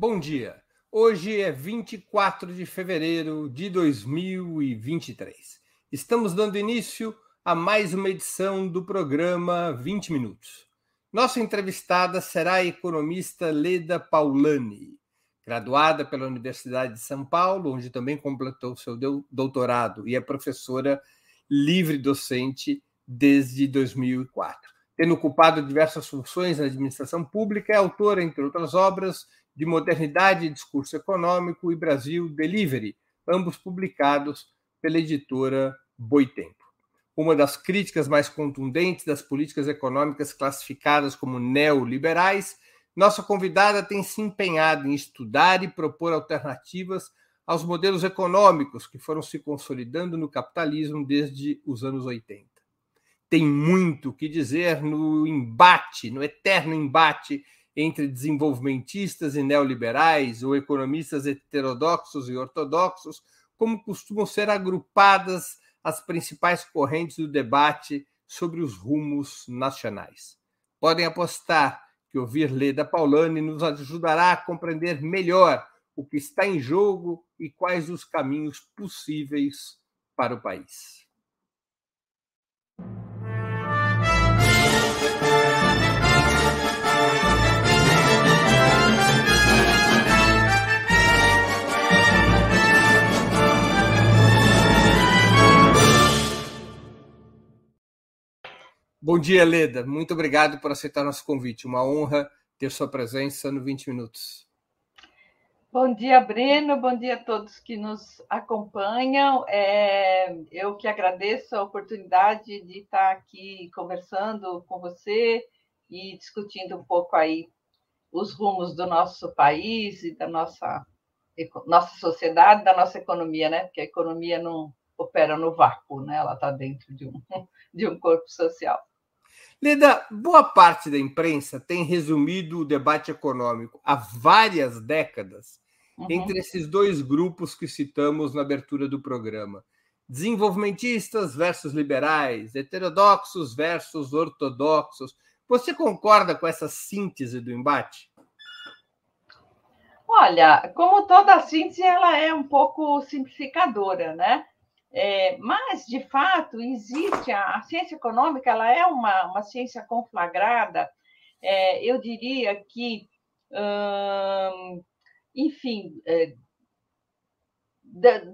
Bom dia. Hoje é 24 de fevereiro de 2023. Estamos dando início a mais uma edição do programa 20 Minutos. Nossa entrevistada será a economista Leda Paulani, graduada pela Universidade de São Paulo, onde também completou seu doutorado e é professora livre docente desde 2004. Tendo ocupado diversas funções na administração pública, é autora, entre outras obras, de Modernidade e Discurso Econômico e Brasil Delivery, ambos publicados pela editora Boitempo. Uma das críticas mais contundentes das políticas econômicas classificadas como neoliberais, nossa convidada tem se empenhado em estudar e propor alternativas aos modelos econômicos que foram se consolidando no capitalismo desde os anos 80. Tem muito o que dizer no embate, no eterno embate entre desenvolvimentistas e neoliberais, ou economistas heterodoxos e ortodoxos, como costumam ser agrupadas as principais correntes do debate sobre os rumos nacionais. Podem apostar que ouvir Leda Paulani nos ajudará a compreender melhor o que está em jogo e quais os caminhos possíveis para o país. Bom dia, Leda. Muito obrigado por aceitar nosso convite. Uma honra ter sua presença no 20 Minutos. Bom dia, Breno. Bom dia a todos que nos acompanham. É, eu que agradeço a oportunidade de estar aqui conversando com você e discutindo um pouco aí os rumos do nosso país e da nossa, nossa sociedade, da nossa economia, né? Porque a economia não opera no vácuo, né? Ela está dentro de um, de um corpo social. Leda, boa parte da imprensa tem resumido o debate econômico há várias décadas uhum. entre esses dois grupos que citamos na abertura do programa: desenvolvimentistas versus liberais, heterodoxos versus ortodoxos. Você concorda com essa síntese do embate? Olha, como toda síntese, ela é um pouco simplificadora, né? É, mas, de fato, existe a, a, ciência econômica, ela é uma, uma ciência conflagrada. É, eu diria que, hum, enfim, é,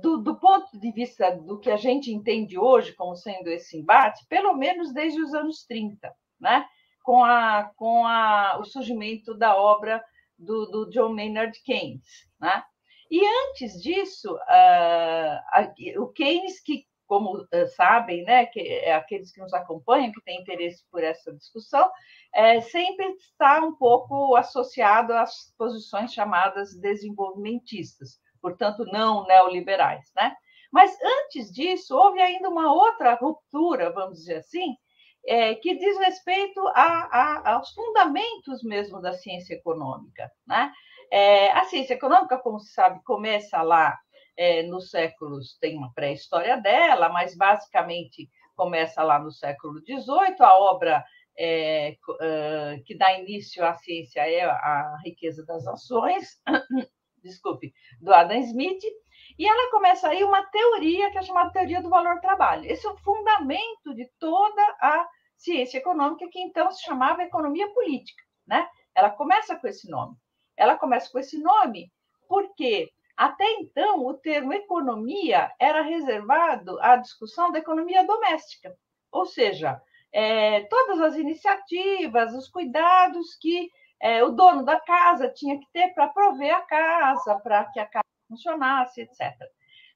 do, do, ponto de vista do que a gente entende hoje como sendo esse embate, pelo menos desde os anos 30, né? com, a, com a, o surgimento da obra do, do John Maynard Keynes. Né? E antes disso, uh, o Keynes, que, como uh, sabem, né, que é aqueles que nos acompanham, que têm interesse por essa discussão, é, sempre está um pouco associado às posições chamadas desenvolvimentistas, portanto, não neoliberais. Né? Mas antes disso, houve ainda uma outra ruptura, vamos dizer assim, é, que diz respeito a, a, aos fundamentos mesmo da ciência econômica. Né? É, a ciência econômica, como se sabe, começa lá é, nos séculos, tem uma pré-história dela, mas basicamente começa lá no século XVIII. A obra é, que dá início à ciência é A Riqueza das Nações, desculpe, do Adam Smith, e ela começa aí uma teoria que é chamada teoria do valor-trabalho. Esse é o fundamento de toda a ciência econômica, que então se chamava economia política. Né? Ela começa com esse nome ela começa com esse nome. Porque até então o termo economia era reservado à discussão da economia doméstica, ou seja, é, todas as iniciativas, os cuidados que é, o dono da casa tinha que ter para prover a casa, para que a casa funcionasse, etc.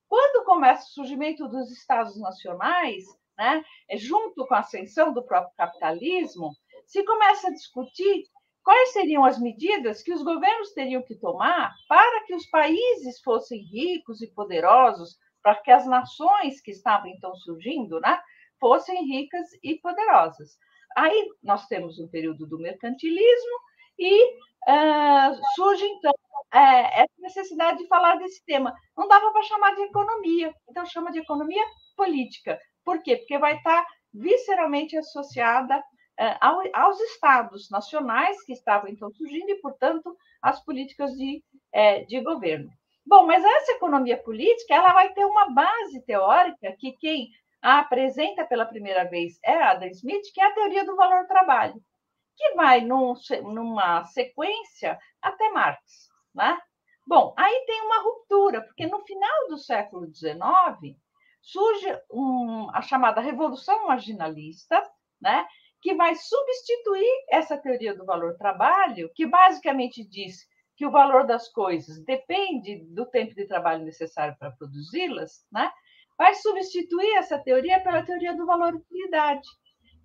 Quando começa o surgimento dos estados nacionais, né, junto com a ascensão do próprio capitalismo, se começa a discutir quais seriam as medidas que os governos teriam que tomar para que os países fossem ricos e poderosos, para que as nações que estavam então surgindo, né, fossem ricas e poderosas. Aí nós temos um período do mercantilismo e uh, surge então é, essa necessidade de falar desse tema. Não dava para chamar de economia, então chama de economia política. Por quê? Porque vai estar visceralmente associada aos estados nacionais que estavam então surgindo e, portanto, as políticas de é, de governo. Bom, mas essa economia política ela vai ter uma base teórica que quem a apresenta pela primeira vez é Adam Smith, que é a teoria do valor trabalho, que vai num, numa sequência até Marx. Né? Bom, aí tem uma ruptura, porque no final do século XIX surge um, a chamada Revolução Marginalista, né? Que vai substituir essa teoria do valor trabalho, que basicamente diz que o valor das coisas depende do tempo de trabalho necessário para produzi-las, né? vai substituir essa teoria pela teoria do valor-utilidade,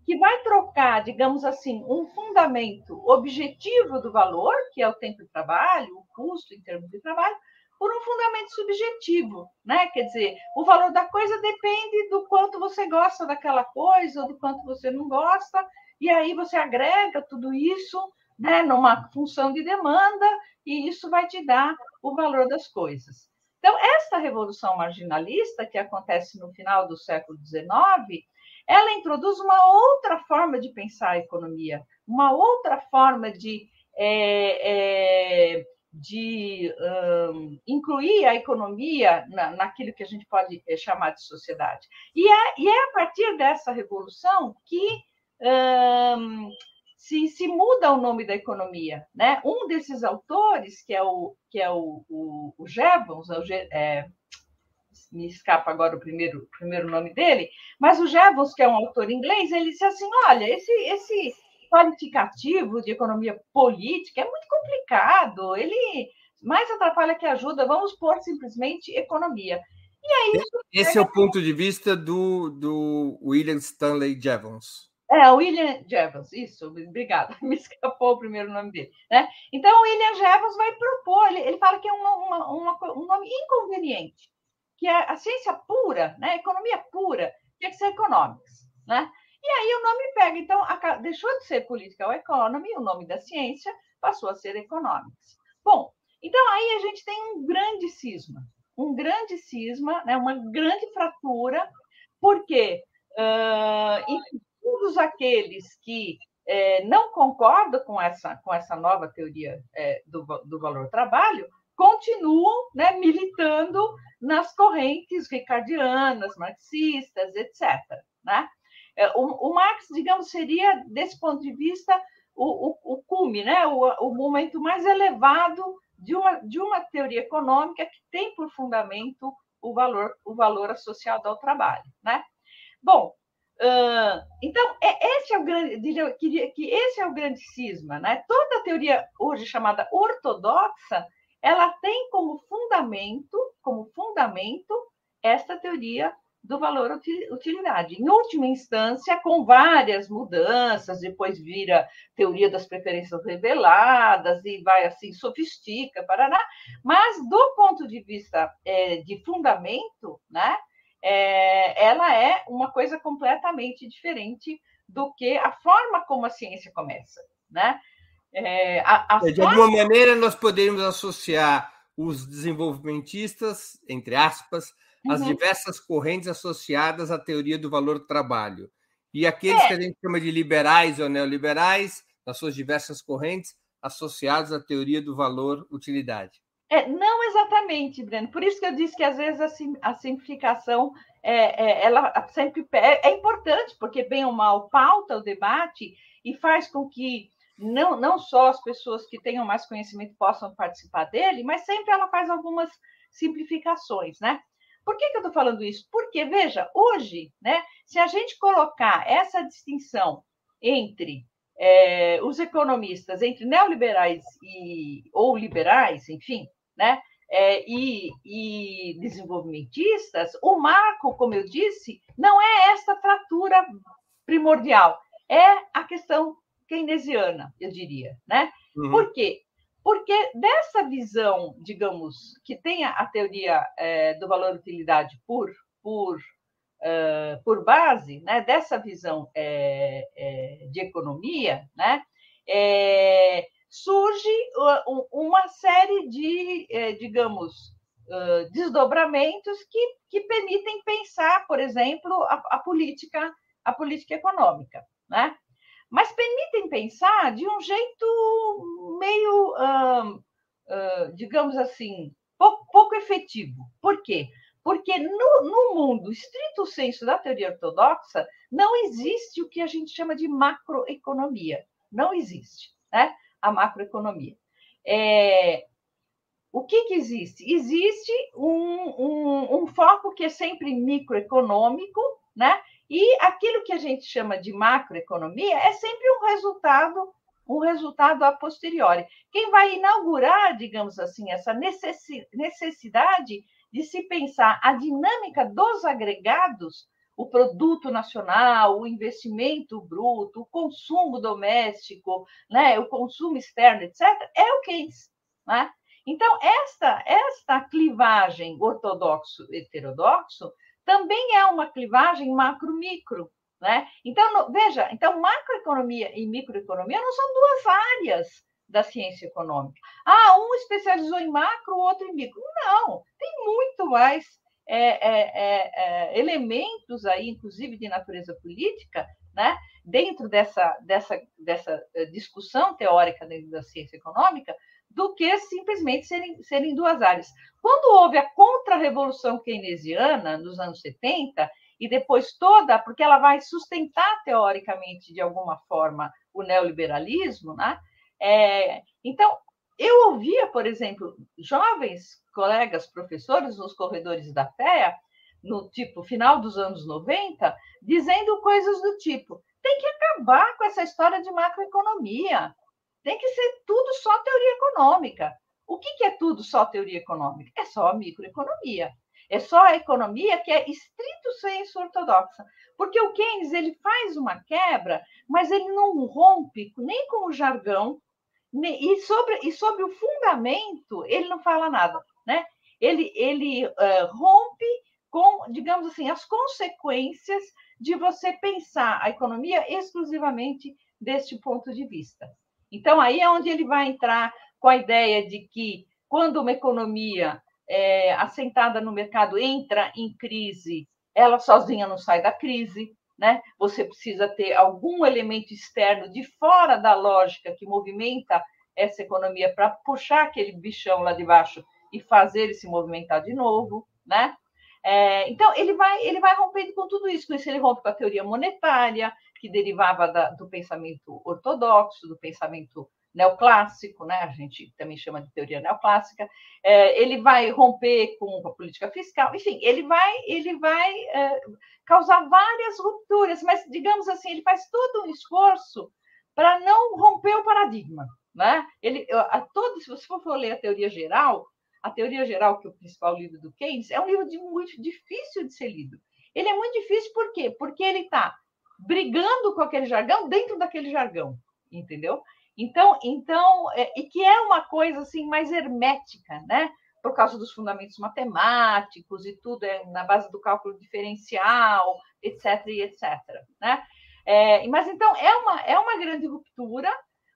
que vai trocar, digamos assim, um fundamento objetivo do valor, que é o tempo de trabalho, o custo em termos de trabalho, por um fundamento subjetivo, né? Quer dizer, o valor da coisa depende do quanto você gosta daquela coisa ou do quanto você não gosta, e aí você agrega tudo isso, né, numa função de demanda e isso vai te dar o valor das coisas. Então, esta revolução marginalista, que acontece no final do século XIX, ela introduz uma outra forma de pensar a economia, uma outra forma de, é, é, de um, incluir a economia na, naquilo que a gente pode é, chamar de sociedade. E é, e é a partir dessa revolução que um, se, se muda o nome da economia. Né? Um desses autores, que é o, que é o, o, o Jevons, é, me escapa agora o primeiro, primeiro nome dele, mas o Jevons, que é um autor inglês, ele disse assim: olha, esse, esse qualificativo de economia política é muito complicado, ele mais atrapalha que ajuda, vamos pôr simplesmente economia. E aí, Esse é o ponto de vista do, do William Stanley Jevons. É, William Jevons, isso, obrigada, me escapou o primeiro nome dele. Né? Então, o William Jevons vai propor, ele, ele fala que é uma, uma, uma, um nome inconveniente, que é a ciência pura, né? a economia pura, tinha que ser economics. Né? E aí o nome pega, então, a, deixou de ser political economy, o nome da ciência passou a ser economics. Bom, então aí a gente tem um grande cisma, um grande cisma, né? uma grande fratura, porque uh, todos aqueles que é, não concordam com essa, com essa nova teoria é, do, do valor trabalho continuam né, militando nas correntes ricardianas, marxistas, etc. Né? É, o, o, Marx, digamos, seria, desse ponto de vista, o, o, o cume, né? o, o momento mais elevado de uma, de uma teoria econômica que tem por fundamento o valor, o valor associado ao trabalho. Né? Bom, então, é, esse é o grande, diria que esse é o grande cisma, né? Toda a teoria hoje chamada ortodoxa, ela tem como fundamento, como fundamento, esta teoria do valor utilidade. Em última instância, com várias mudanças, depois vira teoria das preferências reveladas e vai assim, sofistica, parará. Mas, do ponto de vista é, de fundamento, né? é, ela é uma coisa completamente diferente do que a forma como a ciência começa, né? É, a, a de forma... alguma maneira, nós podemos associar os desenvolvimentistas, entre aspas, as uhum. diversas correntes associadas à teoria do valor do trabalho. E aqueles é. que a gente chama de liberais ou neoliberais, nas suas diversas correntes, associados à teoria do valor utilidade. É, não exatamente, Breno. Por isso que eu disse que às vezes a, simplificação é, é, ela sempre é, é, importante, porque bem ou mal pauta o debate e faz com que não, não só as pessoas que tenham mais conhecimento possam participar dele, mas sempre ela faz algumas simplificações, né? Por que, que eu estou falando isso? Porque, veja, hoje, né, se a gente colocar essa distinção entre é, os economistas, entre neoliberais e, ou liberais, enfim, né? É, e, e, desenvolvimentistas, o marco, como eu disse, não é esta fratura primordial, é a questão keynesiana, eu diria. Né? Uhum. Por quê? Porque dessa visão, digamos, que tem a, teoria é, do valor-utilidade por, por, uh, por base, né? dessa visão é, é, de economia, né? É, surge uma série de, é, digamos, desdobramentos que, que permitem pensar, por exemplo, a, a política, a política econômica, né? Mas permitem pensar de um jeito meio uh, digamos assim, pouco, pouco, efetivo. Por quê? Porque no, no mundo estrito senso da teoria ortodoxa, não existe o que a gente chama de macroeconomia. Não existe né? a macroeconomia. É, o que, que existe? Existe um, um, um, foco que é sempre microeconômico, né? E aquilo que a gente chama de macroeconomia é sempre um resultado, um resultado a posteriori. Quem vai inaugurar, digamos assim, essa necessidade de se pensar a dinâmica dos agregados, o produto nacional, o investimento bruto, o consumo doméstico, né, o consumo externo, etc., é o Keynes. Né? Então, esta, esta clivagem ortodoxo-heterodoxo também é uma clivagem macro-micro. Né? Então, veja, então macroeconomia e microeconomia não são duas áreas da ciência econômica. Ah, um especializou em macro, o outro em micro. Não, tem muito mais é, é, é, é elementos aí, inclusive de natureza política, né, dentro dessa, dessa, dessa eh, discussão teórica dentro da ciência econômica, do que simplesmente serem, serem duas áreas. Quando houve a contra-revolução keynesiana, nos anos 70, e depois toda, porque ela vai sustentar teoricamente, de alguma forma, o neoliberalismo, né? É, então, eu ouvia, por exemplo, jovens colegas professores nos corredores da FEA, no tipo final dos anos 90, dizendo coisas do tipo: tem que acabar com essa história de macroeconomia. Tem que ser tudo só teoria econômica. O que, é tudo só teoria econômica? É só microeconomia. É só a economia que é estrito senso ortodoxa. Porque o Keynes ele faz uma quebra, mas ele não rompe nem com o jargão, e sobre, e sobre o fundamento, ele não fala nada. Né? Ele, ele uh, rompe com, digamos assim, as consequências de você pensar a economia exclusivamente deste ponto de vista. Então, aí é onde ele vai entrar com a ideia de que, quando uma economia é, assentada no mercado entra em crise, ela sozinha não sai da crise, né? Você precisa ter algum elemento externo de fora da lógica que movimenta essa economia para puxar aquele bichão lá de baixo e fazer ele se movimentar de novo, né? É, então ele vai ele vai rompendo com tudo isso, com isso ele rompe com a teoria monetária, que derivava da, do pensamento ortodoxo, do pensamento neoclássico, né? a gente também chama de teoria neoclássica, é, ele vai romper com a política fiscal, enfim, ele vai, ele vai é, causar várias rupturas, mas, digamos assim, ele faz todo um esforço para não romper o paradigma. Né? Ele, a se você for ler a teoria geral, a teoria geral, que é o principal livro do Keynes, é um livro de muito difícil de ser lido. Ele é muito difícil por quê? Porque ele está brigando com aquele jargão dentro daquele jargão, entendeu? Então, então é, e que é uma coisa assim mais hermética, né? Por causa dos fundamentos matemáticos e tudo é na base do cálculo diferencial, etc, e etc, né? É, mas então é uma é uma grande ruptura,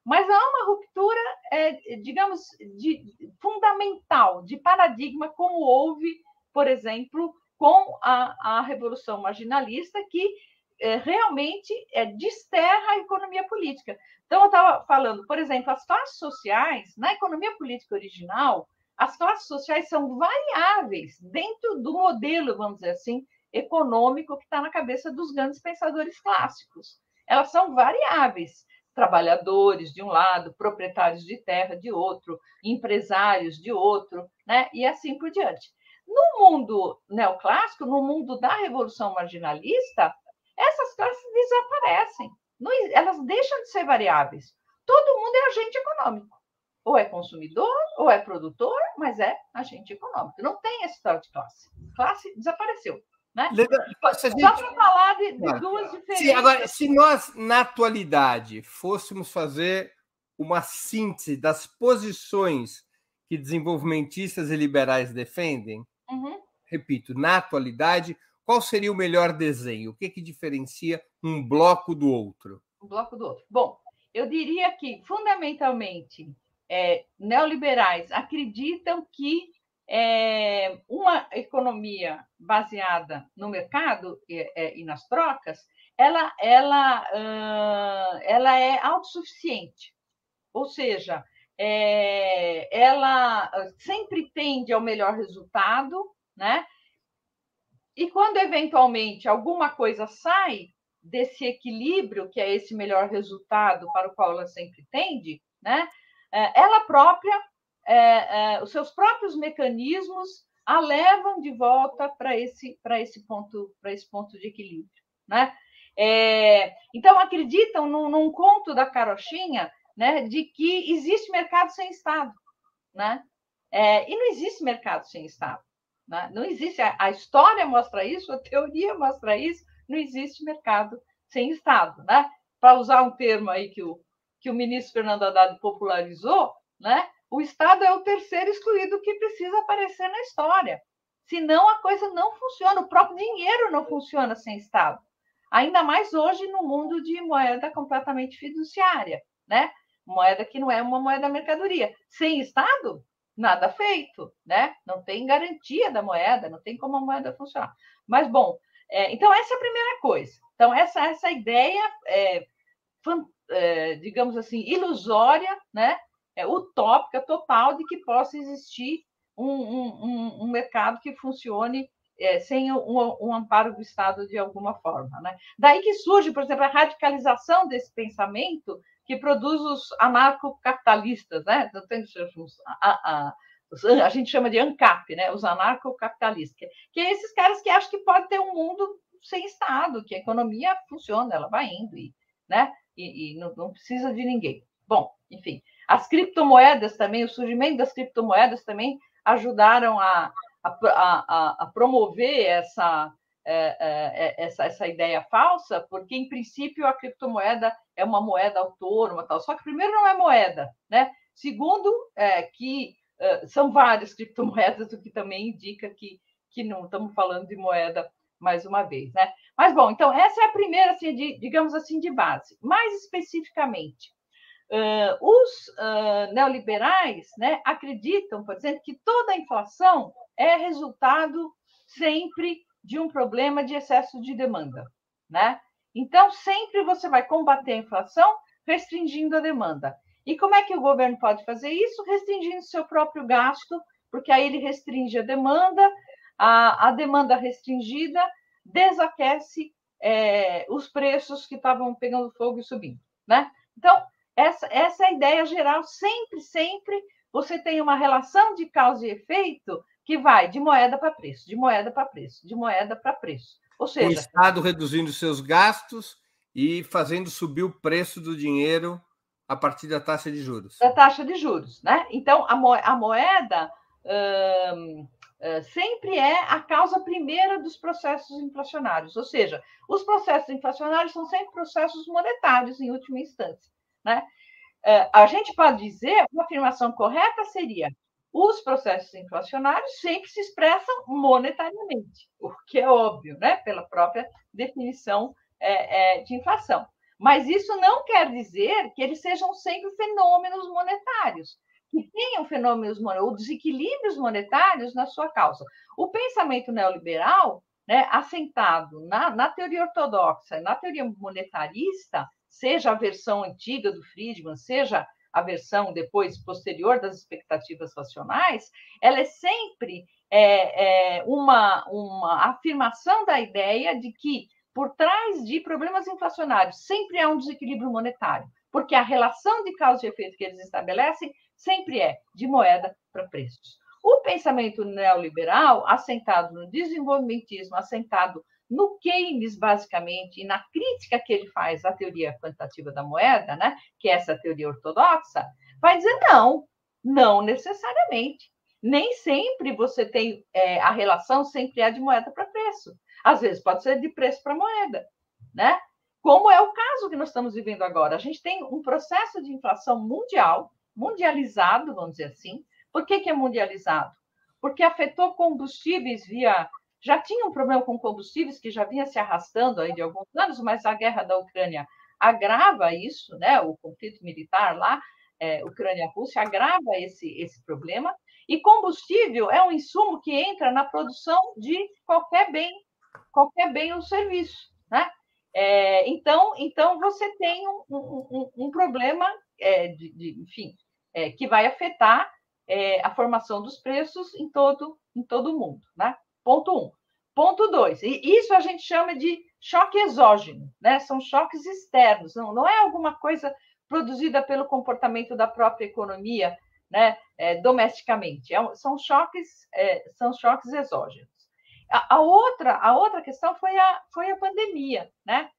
mas há uma ruptura, é, digamos, de, fundamental de paradigma, como houve, por exemplo, com a, a revolução marginalista que é, realmente é, desterra a economia política. Então, eu estava falando, por exemplo, as classes sociais, na economia política original, as classes sociais são variáveis dentro do modelo, vamos dizer assim, econômico que está na cabeça dos grandes pensadores clássicos. Elas são variáveis. Trabalhadores de um lado, proprietários de terra de outro, empresários de outro, né? e assim por diante. No mundo neoclássico, no mundo da revolução marginalista, essas classes desaparecem. Não, elas deixam de ser variáveis. Todo mundo é agente econômico. Ou é consumidor, ou é produtor, mas é agente econômico. Não tem esse tal de classe. Classe desapareceu. Né? Só gente... para falar de, de duas diferenças. Se, agora, se nós, na atualidade, fôssemos fazer uma síntese das posições que desenvolvimentistas e liberais defendem, uhum. repito, na atualidade, qual seria o melhor desenho? O que, que diferencia um bloco do outro? Um bloco do outro. Bom, eu diria que, fundamentalmente, é, neoliberais acreditam que é, uma economia baseada no mercado e, é, e nas trocas, ela, ela, ela é autossuficiente. Ou seja, é, ela sempre tende ao melhor resultado, né? E quando eventualmente alguma coisa sai desse equilíbrio, que é esse melhor resultado para o qual ela sempre tende, né? É, ela própria, é, é, os seus próprios mecanismos a levam de volta para esse, esse ponto, esse ponto de equilíbrio, né? É, então acreditam num, num, conto da carochinha, né, de que existe mercado sem Estado, né? É, e não existe mercado sem Estado, né? Não existe. A, a, história mostra isso, a teoria mostra isso. Não existe mercado sem Estado, né? Para usar um termo aí que o que o ministro Fernando Haddad popularizou, né? O Estado é o terceiro excluído que precisa aparecer na história. Senão a coisa não funciona, o próprio dinheiro não funciona sem Estado. Ainda mais hoje no mundo de moeda completamente fiduciária, né? Moeda que não é uma moeda mercadoria. Sem Estado, nada feito, né? Não tem garantia da moeda, não tem como a moeda funcionar. Mas, bom, é, então essa é a primeira coisa. Então, essa, essa ideia, é, é, digamos assim, ilusória, né? é, utópica total de que possa existir um, um, um mercado que funcione é, sem um, um, amparo do Estado de alguma forma. Né? Daí que surge, por exemplo, a radicalização desse pensamento que produz os anarcocapitalistas, né? a, a, a, gente chama de ANCAP, né? os anarcocapitalistas, que é esses caras que acham que pode ter um mundo sem Estado, que a economia funciona, ela vai indo, e, né? e, e não, não precisa de ninguém. Bom, enfim, as criptomoedas também, o surgimento das criptomoedas também ajudaram a, a, a, a promover essa, é, é, é, essa, essa ideia falsa, porque, em princípio, a criptomoeda é uma moeda autônoma, tal. só que, primeiro, não é moeda, né? Segundo, é, que é, são várias criptomoedas, o que também indica que, que não estamos falando de moeda mais uma vez, né? Mas, bom, então, essa é a primeira, assim, de, digamos assim, de base. Mais especificamente, Uh, os uh, neoliberais né, acreditam, por exemplo, que toda a inflação é resultado sempre de um problema de excesso de demanda. Né? Então, sempre você vai combater a inflação restringindo a demanda. E como é que o governo pode fazer isso? Restringindo seu próprio gasto, porque aí ele restringe a demanda, a, a demanda restringida desaquece é, os preços que estavam pegando fogo e subindo. Né? Então, essa, essa é a ideia geral. Sempre, sempre você tem uma relação de causa e efeito que vai de moeda para preço, de moeda para preço, de moeda para preço. Ou seja, o Estado reduzindo seus gastos e fazendo subir o preço do dinheiro a partir da taxa de juros. Da taxa de juros, né? Então, a, moeda hum, sempre é a causa primeira dos processos inflacionários. Ou seja, os processos inflacionários são sempre processos monetários, em última instância. Né? É, a gente pode dizer, uma afirmação correta seria: os processos inflacionários sempre se expressam monetariamente, o que é óbvio, né? pela própria definição é, é, de inflação. Mas isso não quer dizer que eles sejam sempre fenômenos monetários, que tenham fenômenos ou desequilíbrios monetários na sua causa. O pensamento neoliberal, né, assentado na, na teoria ortodoxa, na teoria monetarista, seja a versão antiga do Friedman, seja a versão depois posterior das expectativas racionais, ela é sempre é, é, uma, uma afirmação da ideia de que por trás de problemas inflacionários sempre há um desequilíbrio monetário, porque a relação de causa e efeito que eles estabelecem sempre é de moeda para preços. O pensamento neoliberal, assentado no desenvolvimentismo, assentado no Keynes, basicamente, e na crítica que ele faz à teoria quantitativa da moeda, né, que é essa teoria ortodoxa, vai dizer não, não necessariamente. Nem sempre você tem é, a relação sempre é de moeda para preço. Às vezes pode ser de preço para moeda, né? Como é o caso que nós estamos vivendo agora. A gente tem um processo de inflação mundial, mundializado, vamos dizer assim. Por que, que é mundializado? Porque afetou combustíveis via já tinha um problema com combustíveis que já vinha se arrastando aí de alguns anos, mas a guerra da Ucrânia agrava isso, né? O conflito militar lá, é, Ucrânia-Rússia, agrava esse, esse problema. E combustível é um insumo que entra na produção de qualquer bem, qualquer bem ou serviço, né? É, então, então você tem um, um, um problema é, de, de, enfim, é, que vai afetar é, a formação dos preços em todo, em todo o mundo. Né? Ponto um. Ponto dois, e isso a gente chama de choque exógeno, né? são choques externos, não, não é alguma coisa produzida pelo comportamento da própria economia né, é, domesticamente. É, são choques, é, são choques exógenos. A, a, outra, a outra questão foi a, foi a pandemia, né?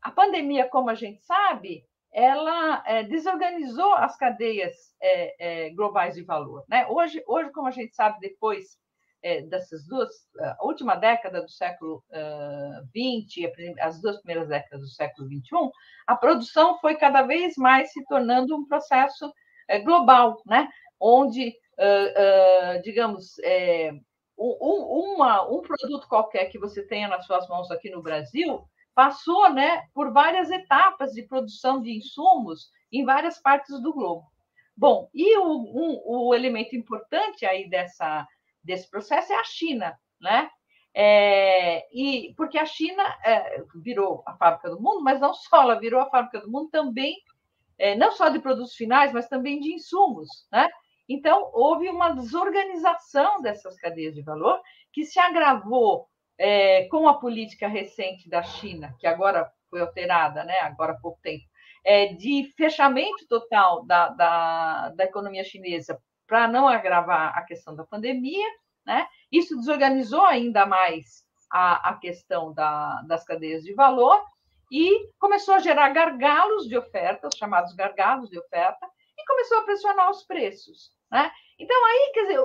A pandemia, como a gente sabe, ela é, desorganizou as cadeias é, é, globais de valor. Né? Hoje, hoje, como a gente sabe, depois é, dessas duas, a última década do século XX, uh, as duas primeiras décadas do século XXI, a produção foi cada vez mais se tornando um processo é, global, né? onde, uh, digamos, é, um, uma, um produto qualquer que você tenha nas suas mãos aqui no Brasil passou né, por várias etapas de produção de insumos em várias partes do globo. Bom, e o, um, o elemento importante aí dessa, desse processo é a China, né? É, e porque a China é, virou a fábrica do mundo, mas não só ela virou a fábrica do mundo também, é, não só de produtos finais, mas também de insumos, né? Então houve uma desorganização dessas cadeias de valor que se agravou é, com a política recente da China, que agora foi alterada, né, agora há pouco tempo, é, de fechamento total da, da, da economia chinesa para não agravar a questão da pandemia, né? Isso desorganizou ainda mais a, a questão da, das cadeias de valor e começou a gerar gargalos de oferta, os chamados gargalos de oferta, e começou a pressionar os preços. Né? Então, aí, quer dizer,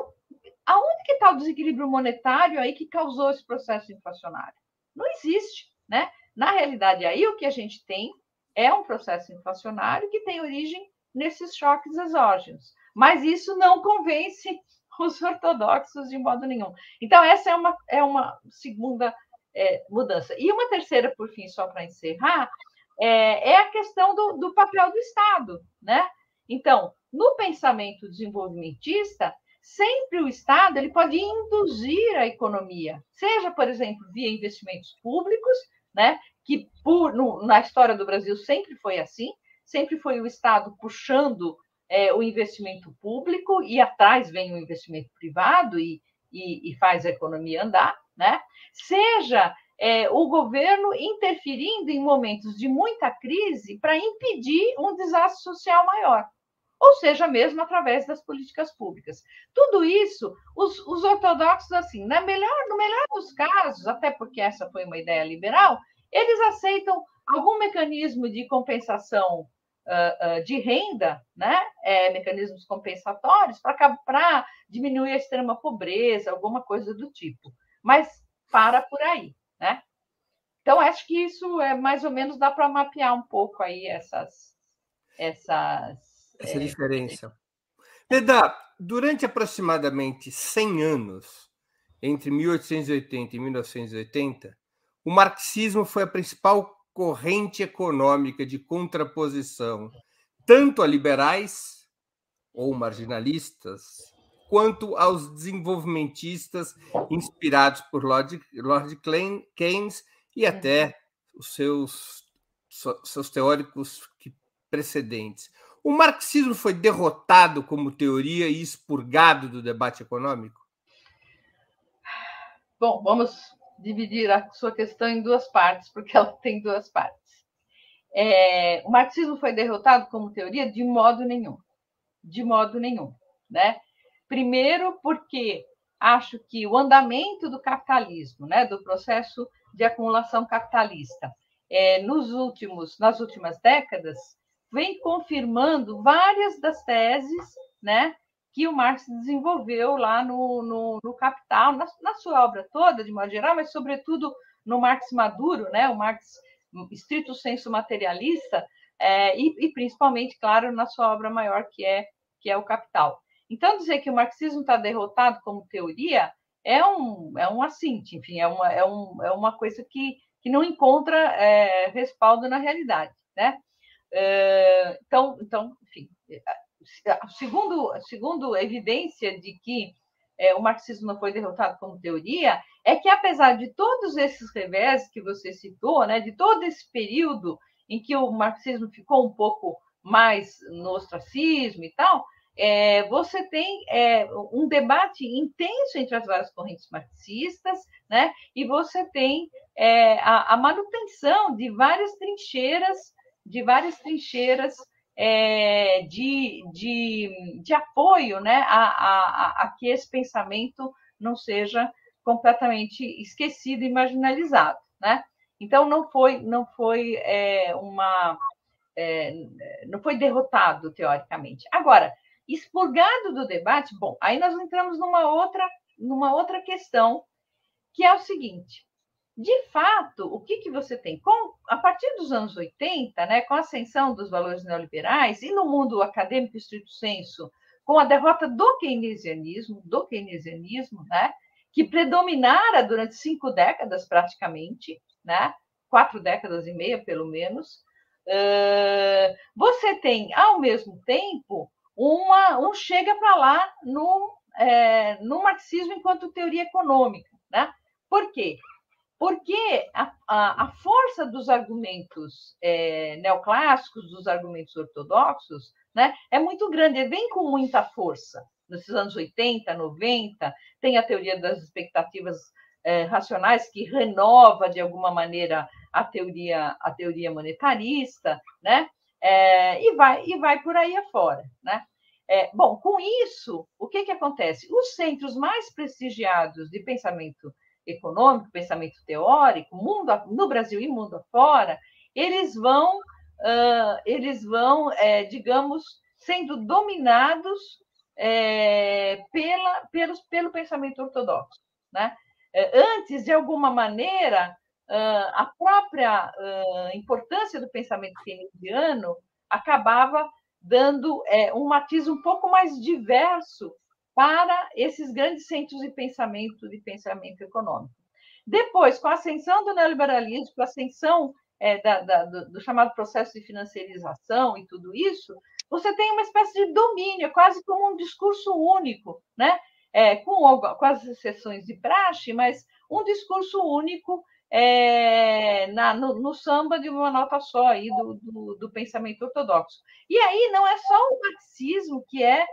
Aonde que está o desequilíbrio monetário aí que causou esse processo inflacionário? Não existe, né? Na realidade, aí o que a gente tem é um processo inflacionário que tem origem nesses choques exógenos. Mas isso não convence os ortodoxos de modo nenhum. Então, essa é uma, é uma segunda é, mudança. E uma terceira, por fim, só para encerrar, é, é, a questão do, do papel do Estado, né? Então, no pensamento desenvolvimentista, sempre o Estado ele pode induzir a economia, seja, por exemplo, via investimentos públicos, né, que por, no, na história do Brasil sempre foi assim, sempre foi o Estado puxando é, o investimento público e atrás vem o investimento privado e, e, e faz a economia andar, né? Seja é, o governo interferindo em momentos de muita crise para impedir um desastre social maior ou seja, mesmo através das políticas públicas. Tudo isso, os, os ortodoxos, assim, na melhor, no melhor dos casos, até porque essa foi uma ideia liberal, eles aceitam algum mecanismo de compensação uh, uh, de renda, né? É, mecanismos compensatórios para diminuir a extrema pobreza, alguma coisa do tipo. Mas para por aí, né? Então, acho que isso é mais ou menos dá para mapear um pouco aí essas, essas essa é, diferença. Leda, durante aproximadamente 100 anos, entre 1880 e 1980, o marxismo foi a principal corrente econômica de contraposição tanto a liberais ou marginalistas, quanto aos desenvolvimentistas inspirados por Lord, Lord Keynes e até os seus, seus teóricos precedentes. O marxismo foi derrotado como teoria e expurgado do debate econômico? Bom, vamos dividir a sua questão em duas partes, porque ela tem duas partes. É, o marxismo foi derrotado como teoria de modo nenhum, de modo nenhum, né? Primeiro, porque acho que o andamento do capitalismo, né, do processo de acumulação capitalista, é, nos últimos, nas últimas décadas, vem confirmando várias das teses né, que o Marx desenvolveu lá no, no, no Capital, na, na, sua obra toda, de modo geral, mas, sobretudo, no Marx Maduro, né, o Marx estrito senso materialista, é, e, e, principalmente, claro, na sua obra maior, que é, que é o Capital. Então, dizer que o marxismo está derrotado como teoria é um, é um assinte, enfim, é uma, é um, é uma coisa que, que não encontra é, respaldo na realidade. Né? É, então, então, enfim, segundo, segundo evidência de que é, o marxismo não foi derrotado como teoria, é que apesar de todos esses revés que você citou, né, de todo esse período em que o marxismo ficou um pouco mais no ostracismo e tal, é, você tem é, um debate intenso entre as várias correntes marxistas, né? E você tem é, a, a, manutenção de várias trincheiras, de várias trincheiras é, de, de, de, apoio, né? A, a, a, que esse pensamento não seja completamente esquecido e marginalizado, né? Então não foi não foi é, uma é, não foi derrotado teoricamente. Agora expurgado do debate, bom, aí nós entramos numa outra, numa outra questão, que é o seguinte: de fato, o que, que você tem? Com, a partir dos anos 80, né, com a ascensão dos valores neoliberais, e no mundo acadêmico estrito senso, com a derrota do keynesianismo, do keynesianismo, né, que predominara durante cinco décadas praticamente, né, quatro décadas e meia pelo menos, uh, você tem, ao mesmo tempo, uma, um chega para lá no, é, no marxismo enquanto teoria econômica. Né? Por quê? Porque a, a, a força dos argumentos é, neoclássicos, dos argumentos ortodoxos, né, é muito grande, vem com muita força. Nesses anos 80, 90, tem a teoria das expectativas é, racionais que renova de alguma maneira a teoria a teoria monetarista, né? é, e, vai, e vai por aí afora. Né? É, bom, com isso, o que, que acontece? Os centros mais prestigiados de pensamento econômico, pensamento teórico, mundo, no Brasil e mundo afora, eles vão, uh, eles vão, é, digamos, sendo dominados é, pela, pelos, pelo pensamento ortodoxo. Né? É, antes, de alguma maneira, a própria importância do pensamento keynesiano acabava dando é, um matiz um pouco mais diverso para esses grandes centros de pensamento, de pensamento econômico. Depois, com a ascensão do neoliberalismo, com a ascensão é, da, da, do, do, chamado processo de financiarização e tudo isso, você tem uma espécie de domínio, quase como um discurso único, né? É, com, com as exceções de praxe, mas um discurso único é, na, no, no, samba de uma nota só aí do, do, do, pensamento ortodoxo. E aí não é só o marxismo que é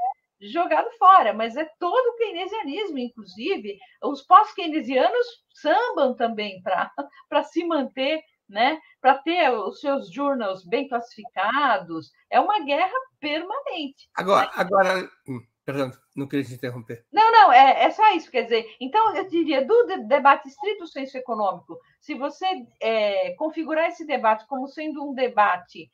jogado fora, mas é todo o keynesianismo, inclusive os pós-keynesianos sambam também para se manter, né, para ter os seus journals bem classificados. É uma guerra permanente. Agora, né? agora hum, Perdão, não queria te interromper. Não, não, é, é só isso. Quer dizer, então, eu diria, do debate estrito senso econômico, se você é, configurar esse debate como sendo um debate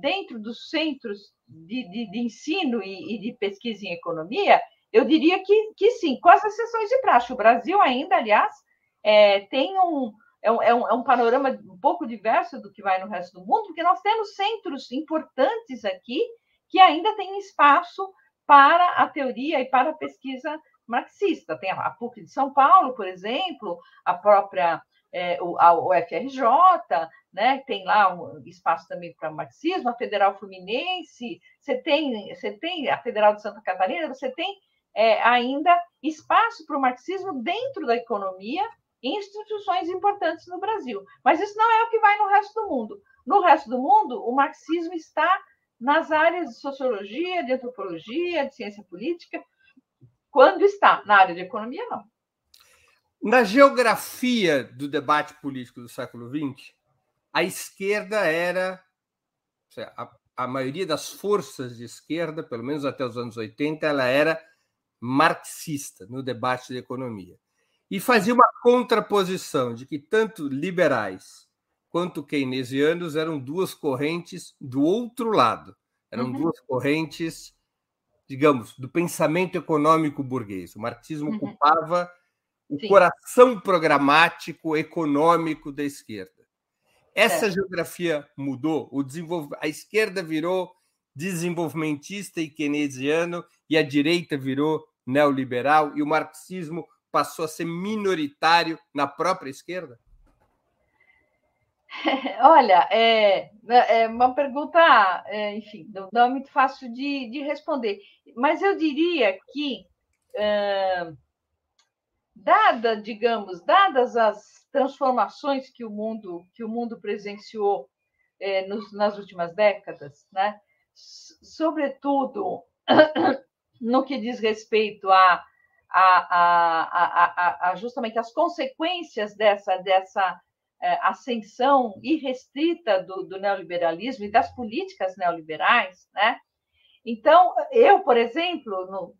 dentro dos centros de, de, de ensino e, e, de pesquisa em economia, eu diria que, que sim, com as exceções de praxe. O Brasil ainda, aliás, é, tem um, é um, é, um, é um panorama um pouco diverso do que vai no resto do mundo, porque nós temos centros importantes aqui que ainda têm espaço para a teoria e para a pesquisa marxista. Tem a PUC de São Paulo, por exemplo, a própria é, a UFRJ, né? tem lá um espaço também para marxismo, a Federal Fluminense, você tem, você tem a Federal de Santa Catarina, você tem é, ainda espaço para o marxismo dentro da economia em instituições importantes no Brasil. Mas isso não é o que vai no resto do mundo. No resto do mundo, o marxismo está nas áreas de sociologia, de antropologia, de ciência política, quando está na área de economia, não. Na geografia do debate político do século XX, a esquerda era. A, a maioria das forças de esquerda, pelo menos até os anos 80, ela era marxista no debate de economia. E fazia uma contraposição de que tanto liberais quanto keynesianos eram duas correntes do outro lado. Eram uhum. duas correntes, digamos, do pensamento econômico burguês. O marxismo uhum. ocupava o Sim. coração programático econômico da esquerda. Essa é. geografia mudou, o desenvolv... a esquerda virou desenvolvimentista e keynesiano e a direita virou neoliberal e o marxismo passou a ser minoritário na própria esquerda? Olha, é, é uma pergunta, é, enfim, não, não, é muito fácil de, de responder, mas eu diria que, é, dada, digamos, dadas as transformações que o mundo que o mundo presenciou é, nos, nas últimas décadas, né, sobretudo no que diz respeito a, a, a, a justamente as consequências dessa, dessa é, ascensão irrestrita do, do neoliberalismo e das políticas neoliberais, né? Então, eu, por exemplo, no,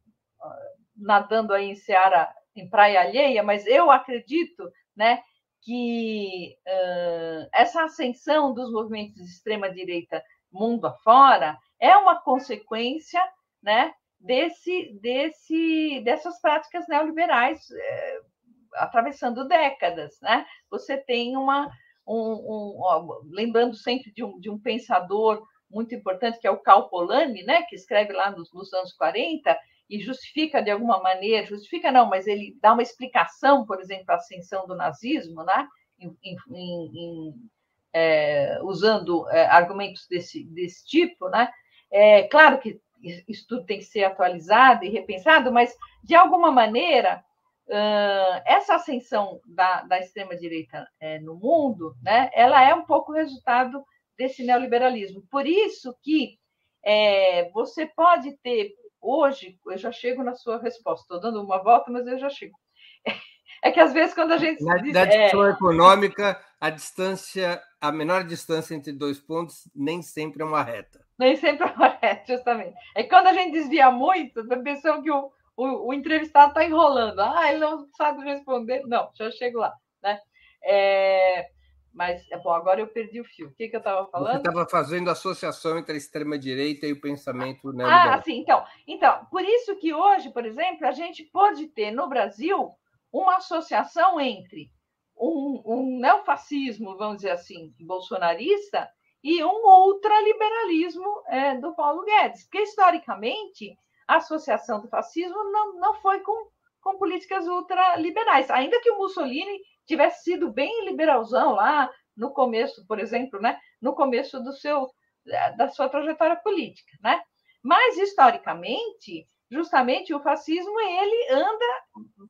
nadando aí em Seara, em praia alheia, mas eu acredito, né, que uh, essa ascensão dos movimentos de extrema direita mundo afora é uma consequência, né, desse, desse, dessas práticas neoliberais é, atravessando décadas. Né? Você tem uma. Um, um, ó, lembrando sempre de um, de um pensador muito importante, que é o Cal Polanyi, né, que escreve lá nos, nos anos 40 e justifica de alguma maneira, justifica não, mas ele dá uma explicação, por exemplo, a ascensão do nazismo, né, em, em, em, é, usando é, argumentos desse, desse tipo, né? É, claro que isso tudo tem que ser atualizado e repensado, mas, de alguma maneira, essa ascensão da, da extrema-direita é, no mundo, né, ela é um pouco resultado desse neoliberalismo. Por isso que é, você pode ter, hoje, eu já chego na sua resposta, estou dando uma volta, mas eu já chego. É que às vezes quando a gente. Na, diz, na discussão é... econômica, a distância, a menor distância entre dois pontos nem sempre é uma reta. Nem sempre é uma reta, justamente. É que quando a gente desvia muito, a impressão que o, o, o entrevistado está enrolando. Ah, ele não sabe responder. Não, já chego lá. Né? É, mas, é bom, agora eu perdi o fio. O que, que eu estava falando? Você estava fazendo associação entre a extrema-direita e o pensamento né, Ah, sim. Então, então, por isso que hoje, por exemplo, a gente pode ter no Brasil uma associação entre um, um neofascismo, vamos dizer assim, bolsonarista, e um ultraliberalismo é, do Paulo Guedes. Porque, historicamente, a associação do fascismo não, não foi com, com políticas ultraliberais. Ainda que o Mussolini tivesse sido bem liberalzão lá no começo, por exemplo, né, no começo do seu, da sua trajetória política. Né? Mas, historicamente, justamente o fascismo ele anda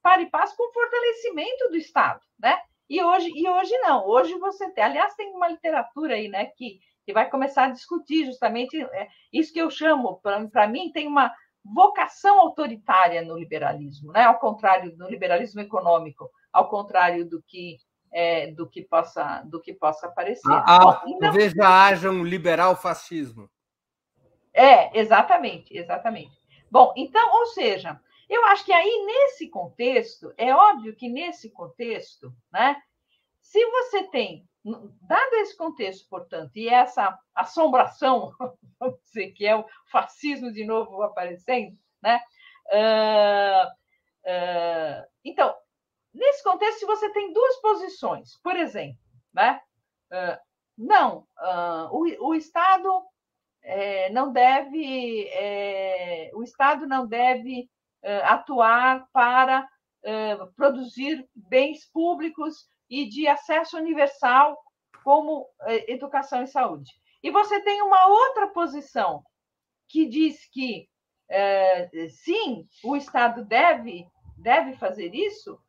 para e passo com o fortalecimento do Estado. Né? E hoje, e hoje não. Hoje você tem, aliás, tem uma literatura aí, né, que, que vai começar a discutir justamente é, isso que eu chamo, para mim, tem uma vocação autoritária no liberalismo, né? ao contrário do liberalismo econômico, ao contrário do que é, do que possa do que possa parecer. Ah, ah Bom, talvez já haja um liberal fascismo. É, exatamente, exatamente. Bom, então, ou seja, eu acho que aí nesse contexto, é óbvio que nesse contexto, né, se você tem Dado esse contexto, portanto, e essa assombração, vamos dizer, que é o fascismo de novo aparecendo, né? Uh, uh, então, nesse contexto, se você tem duas posições, por exemplo, né? Uh, não, o, o, Estado é, não deve, é, o Estado não deve atuar para produzir bens públicos e de acesso universal, como educação e saúde. E você tem uma outra posição que diz que sim, o Estado deve, deve fazer isso.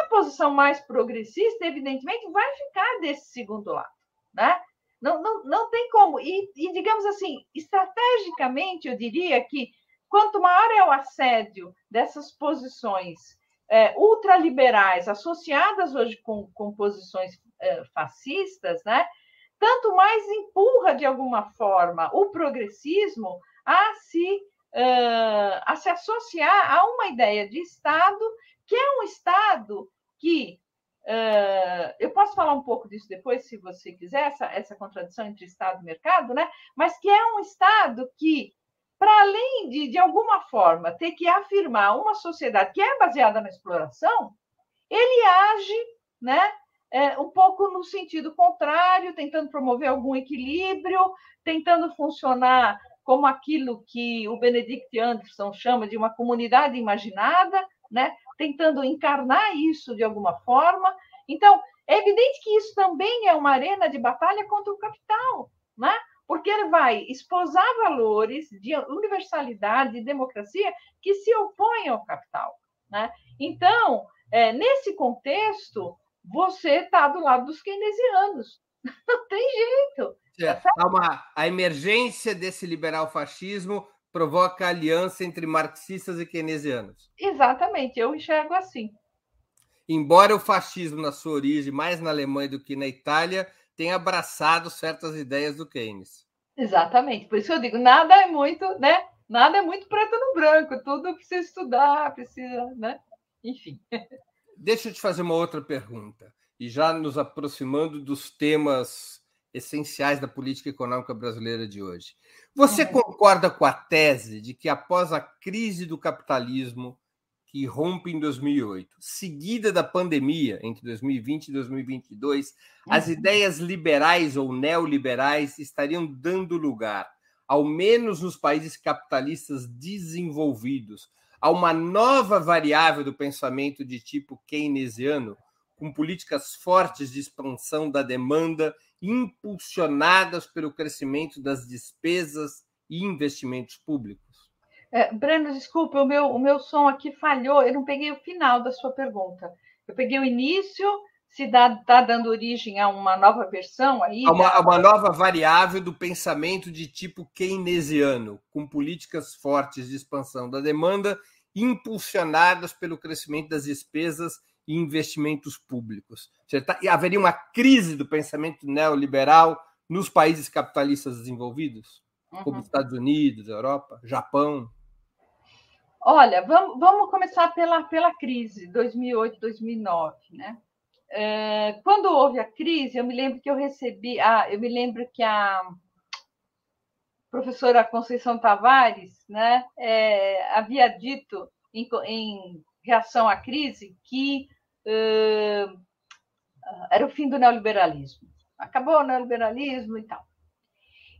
A posição mais progressista, evidentemente, vai ficar desse segundo lado. Né? Não, não, não tem como. E, e, digamos assim, estrategicamente, eu diria que quanto maior é o assédio dessas posições é, ultraliberais associadas hoje com, com posições é, fascistas, né, tanto mais empurra de alguma forma o progressismo a se, uh, a se associar a uma ideia de Estado que é um Estado que Uh, eu posso falar um pouco disso depois, se você quiser, essa, essa contradição entre Estado e mercado, né? mas que é um Estado que para além de, de alguma forma, ter que afirmar uma sociedade que é baseada na exploração, ele age né, é, um pouco no sentido contrário, tentando promover algum equilíbrio, tentando funcionar como aquilo que o Benedict Anderson chama de uma comunidade imaginada, né, tentando encarnar isso de alguma forma. Então, é evidente que isso também é uma arena de batalha contra o capital, né? porque ele vai esposar valores de universalidade e democracia que se opõem ao capital. Né? Então, é, nesse contexto, você está do lado dos keynesianos. Não tem jeito. É, uma, a emergência desse liberal fascismo provoca aliança entre marxistas e keynesianos. Exatamente, eu enxergo assim. Embora o fascismo, na sua origem, mais na Alemanha do que na Itália, tenha abraçado certas ideias do Keynes. Exatamente, por isso que eu digo, nada é muito, né? Nada é muito preto no branco, tudo precisa estudar, precisa, né? Enfim. Deixa eu te fazer uma outra pergunta, e já nos aproximando dos temas essenciais da política econômica brasileira de hoje. Você uhum. concorda com a tese de que após a crise do capitalismo que rompe em 2008, seguida da pandemia entre 2020 e 2022, uhum. as ideias liberais ou neoliberais estariam dando lugar, ao menos nos países capitalistas desenvolvidos, a uma nova variável do pensamento de tipo keynesiano, com políticas fortes de expansão da demanda impulsionadas pelo crescimento das despesas e investimentos públicos? É, Breno, desculpa, o meu, o meu som aqui falhou, eu não peguei o final da sua pergunta. Eu peguei o início, se está dando origem a uma nova versão aí. A uma, da... uma nova variável do pensamento de tipo keynesiano, com políticas fortes de expansão da demanda, impulsionadas pelo crescimento das despesas e investimentos públicos. Tá, haveria uma crise do pensamento neoliberal nos países capitalistas desenvolvidos, uhum. como Estados Unidos, Europa, Japão? Olha, vamos, vamos começar pela, pela crise 2008, 2009, né? É, quando houve a crise, eu me lembro que eu recebi, ah, eu me lembro que a professora Conceição Tavares, né, é, havia dito em, em reação à crise que uh, era o fim do neoliberalismo. Acabou o neoliberalismo e tal.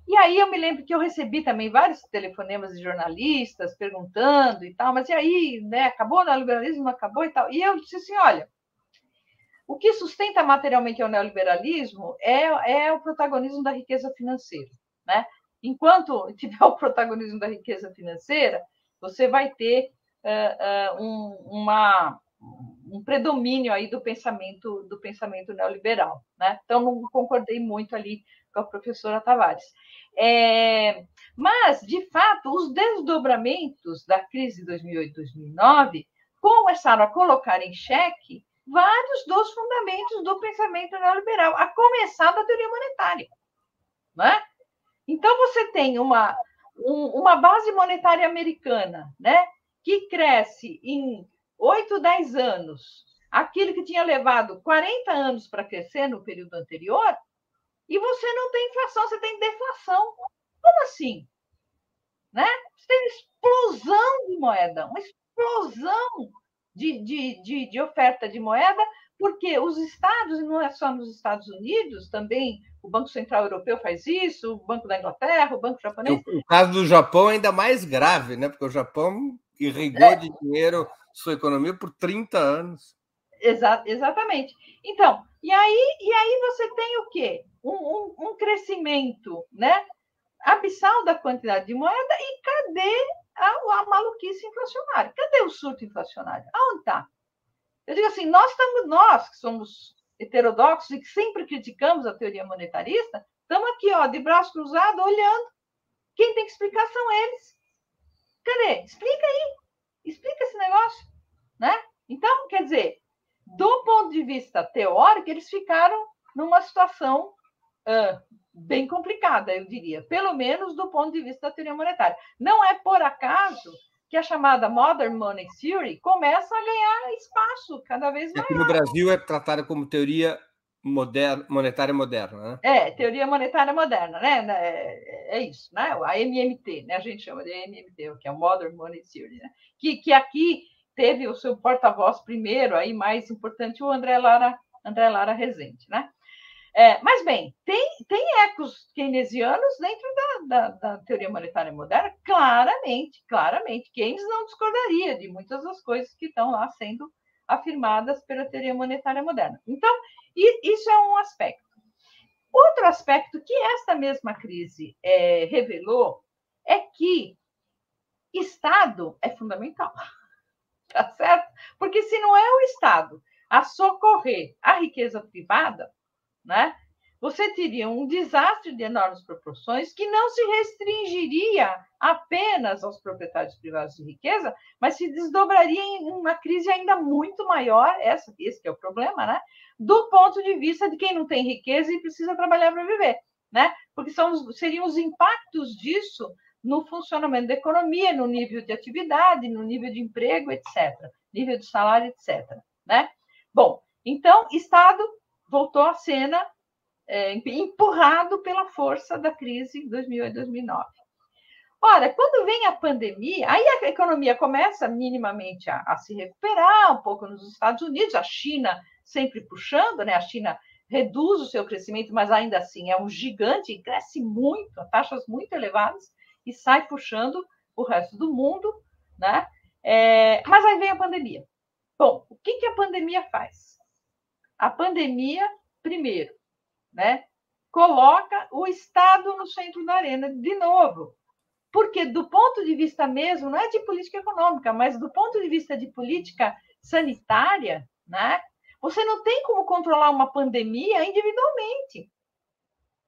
E aí eu me lembro que eu recebi também vários telefonemas de jornalistas perguntando e tal, mas e aí, né? Acabou o neoliberalismo, não acabou e tal. E eu disse assim: olha, o que sustenta materialmente o neoliberalismo é, é o protagonismo da riqueza financeira, né? Enquanto tiver o protagonismo da riqueza financeira, você vai ter uh, um, uma, um predomínio aí do pensamento do pensamento neoliberal, né? Então não concordei muito ali com a professora Tavares. É, mas de fato os desdobramentos da crise de 2008-2009 começaram a colocar em xeque vários dos fundamentos do pensamento neoliberal, a começar da teoria monetária, né? Então você tem uma um, uma base monetária americana, né? Que cresce em 8, 10 anos, aquilo que tinha levado 40 anos para crescer no período anterior, e você não tem inflação, você tem deflação. Como assim? Né? Você tem explosão de moeda, uma explosão de, de, de, de oferta de moeda, porque os estados, e não é só nos Estados Unidos, também o Banco Central Europeu faz isso, o Banco da Inglaterra, o Banco Japonês. O, o caso do Japão é ainda mais grave, né? Porque o Japão irrigou é. de dinheiro sua economia por 30 anos. Exa exatamente. Então, e aí, e aí você tem o quê? Um, um, um, crescimento né? abissal da quantidade de moeda e cadê a, a maluquice inflacionária? Cadê o surto inflacionário? Aonde está? Eu digo assim, nós estamos, nós que somos heterodoxos e que sempre criticamos a teoria monetarista, estamos aqui, ó, de braço cruzado, olhando. Quem tem que explicar são eles. Cadê? Explica aí. Explica esse negócio, né? Então, quer dizer, do ponto de vista teórico, eles ficaram numa situação uh, bem complicada, eu diria, pelo menos do ponto de vista da teoria monetária. Não é por acaso que a chamada Modern Money Theory começa a ganhar espaço cada vez mais. Aqui no Brasil é tratada como teoria moderna, monetária moderna, né? É, teoria monetária moderna, né? É, é, isso, né? A MMT, né? A gente chama de MMT, que é o Modern Money Theory, né? Que, que aqui teve o seu porta-voz primeiro, aí mais importante, o André Lara, André Lara Rezende, né? É, mas, bem, tem, tem ecos keynesianos dentro da, da, da, teoria monetária moderna? Claramente, claramente. Keynes não discordaria de muitas das coisas que estão lá sendo afirmadas pela teoria monetária moderna. Então, isso é um aspecto. Outro aspecto que esta mesma crise é, revelou é que Estado é fundamental. Tá certo? Porque se não é o Estado a socorrer a riqueza privada, né? Você teria um desastre de enormes proporções que não se restringiria apenas aos proprietários privados de riqueza, mas se desdobraria em uma crise ainda muito maior, essa, esse é o problema, né? Do ponto de vista de quem não tem riqueza e precisa trabalhar para viver, né? Porque são, seriam os impactos disso no funcionamento da economia, no nível de atividade, no nível de emprego, etc., nível de salário, etc., né? Bom, então, Estado voltou à cena é, empurrado pela força da crise 2008 2009. Ora, quando vem a pandemia, aí a economia começa minimamente a, a, se recuperar, um pouco nos Estados Unidos, a China sempre puxando, né? A China reduz o seu crescimento, mas ainda assim é um gigante e cresce muito, a taxas muito elevadas, e sai puxando o resto do mundo, né? É, mas aí vem a pandemia. Bom, o que, que a pandemia faz? A pandemia, primeiro, né? Coloca o Estado no centro da arena de novo. Porque, do ponto de vista mesmo, não é de política econômica, mas do ponto de vista de política sanitária, né? Você não tem como controlar uma pandemia individualmente.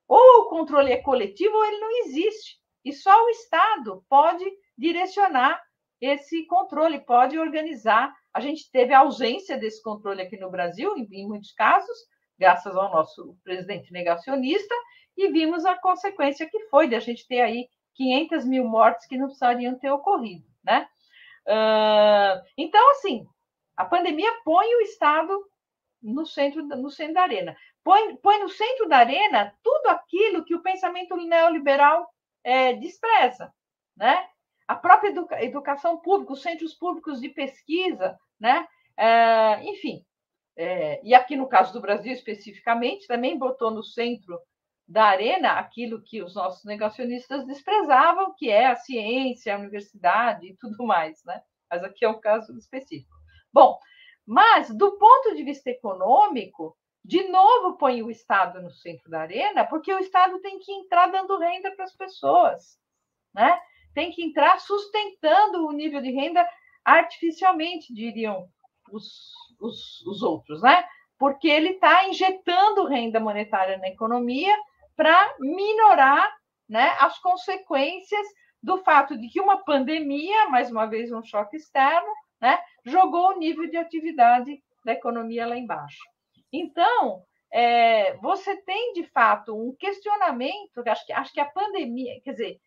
Ou o controle é coletivo ou ele não existe. E só o Estado pode direcionar esse controle, pode organizar. A gente teve ausência desse controle aqui no Brasil, em, muitos casos, graças ao nosso presidente negacionista, e vimos a consequência que foi de a gente ter aí 500 mil mortes que não precisariam ter ocorrido, né? Uh, então, assim, a pandemia põe o Estado no centro, no centro da arena. Põe, põe no centro da arena tudo aquilo que o pensamento neoliberal é, despreza, né? A própria educa educação pública, os centros públicos de pesquisa, né? Enfim, é, e aqui no caso do Brasil especificamente, também botou no centro da arena aquilo que os nossos negacionistas desprezavam, que é a ciência, a universidade e tudo mais, né? Mas aqui é um caso específico. Bom, mas do ponto de vista econômico, de novo põe o Estado no centro da arena, porque o Estado tem que entrar dando renda para as pessoas, né? Tem que entrar sustentando o nível de renda artificialmente, diriam os, os, os outros, né? Porque ele está injetando renda monetária na economia para minorar né, as consequências do fato de que uma pandemia, mais uma vez um choque externo, né, jogou o nível de atividade da economia lá embaixo. Então, é, você tem de fato um questionamento, acho que, acho que a pandemia, quer dizer,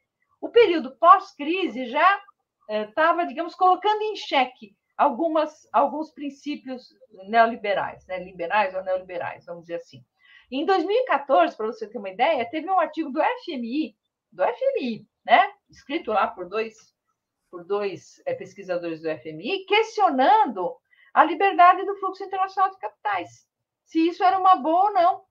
o período pós-crise já estava, é, digamos, colocando em xeque algumas, alguns princípios neoliberais, né? liberais ou neoliberais, vamos dizer assim. Em 2014, para você ter uma ideia, teve um artigo do FMI, do FMI, né? escrito lá por dois, por dois é, pesquisadores do FMI, questionando a liberdade do fluxo internacional de capitais, se isso era uma boa ou não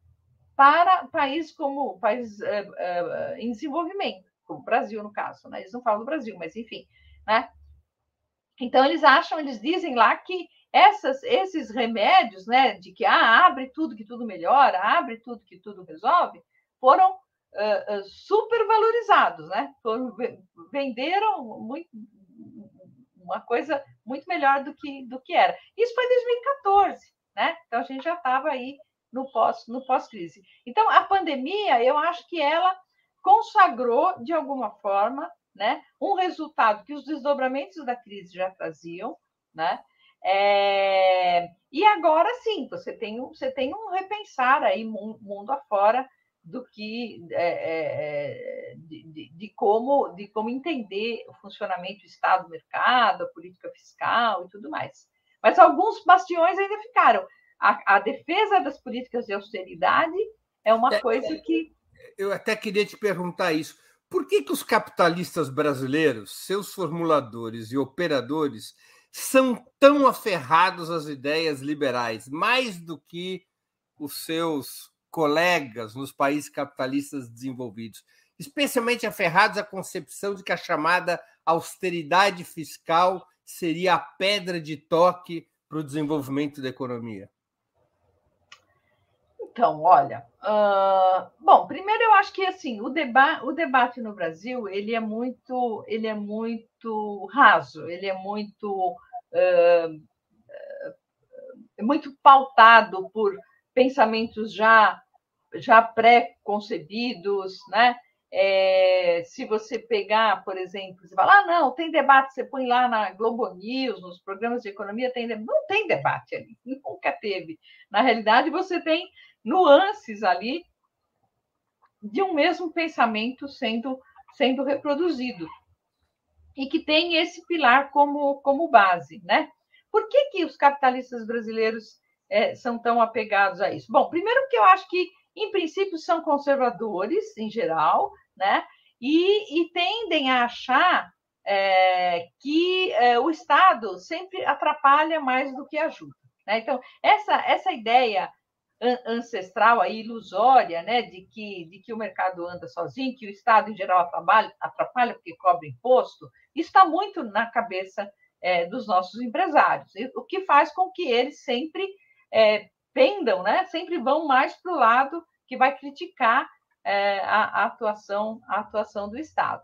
para países como países é, é, em desenvolvimento, como o Brasil, no caso. Né? Eles não falam do Brasil, mas enfim. Né? Então, eles acham, eles dizem lá que essas, esses remédios, né, de que ah, abre tudo que tudo melhora, abre tudo que tudo resolve, foram uh, uh, supervalorizados, né? Foram, venderam muito, uma coisa muito melhor do que, do que era. Isso foi em 2014, né? Então a gente já estava aí no pós no pós-crise. Então a pandemia, eu acho que ela consagrou de alguma forma né? Um resultado que os desdobramentos da crise já traziam, né? É... E agora sim, você tem, um, você tem um repensar aí mundo afora do que é, é, é, de, de, como de como entender o funcionamento do Estado, mercado, a política fiscal e tudo mais. Mas alguns bastiões ainda ficaram. A, a defesa das políticas de austeridade é uma é, coisa é, que eu até queria te perguntar isso. Por que, que os capitalistas brasileiros, seus formuladores e operadores, são tão aferrados às ideias liberais, mais do que os seus colegas nos países capitalistas desenvolvidos, especialmente aferrados à concepção de que a chamada austeridade fiscal seria a pedra de toque para o desenvolvimento da economia? Então, olha, uh, bom, primeiro eu acho que assim o, deba o debate no Brasil ele é muito, ele é muito raso, ele é muito, uh, muito pautado por pensamentos já já pré-concebidos, né? É, se você pegar, por exemplo, você fala, ah, não, tem debate, você põe lá na Globo News, nos programas de economia, tem não tem debate ali, nunca teve. Na realidade, você tem nuances ali de um mesmo pensamento sendo, sendo reproduzido e que tem esse pilar como, como base, né? Por que, que os capitalistas brasileiros é, são tão apegados a isso? Bom, primeiro porque eu acho que, em princípio, são conservadores, em geral, né? E, e tendem a achar é, que é, o Estado sempre atrapalha mais do que ajuda. Né? Então, essa, essa ideia ancestral, aí, ilusória, né, de que, de que o mercado anda sozinho, que o Estado, em geral, atrapalha, atrapalha porque cobra imposto, está muito na cabeça é, dos nossos empresários, o que faz com que eles sempre é, pendam, né, sempre vão mais para o lado que vai criticar é, a, a, atuação, a atuação do Estado.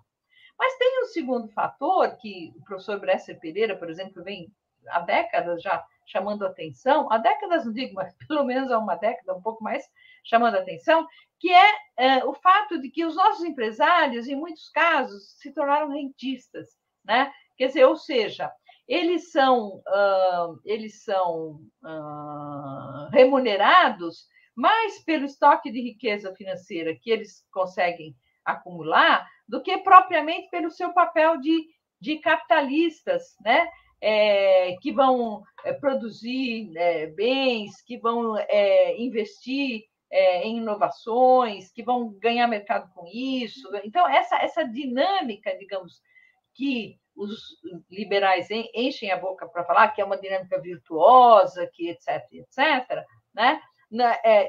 Mas tem um segundo fator que o professor Bresser Pereira, por exemplo, vem há décadas já chamando atenção, há décadas não digo, mas pelo menos há uma década, um pouco mais, chamando atenção, que é, é o fato de que os nossos empresários, em muitos casos, se tornaram rentistas, né? Quer dizer, ou seja, eles são, uh, eles são uh, remunerados mais pelo estoque de riqueza financeira que eles conseguem acumular do que propriamente pelo seu papel de, de capitalistas, né? É, que vão é, produzir é, bens, que vão é, investir é, em inovações, que vão ganhar mercado com isso. Então, essa, essa dinâmica, digamos, que os liberais enchem a boca para falar que é uma dinâmica virtuosa, que etc, etc, né?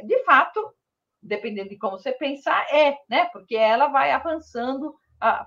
De fato, dependendo de como você pensar, é, né? Porque ela vai avançando,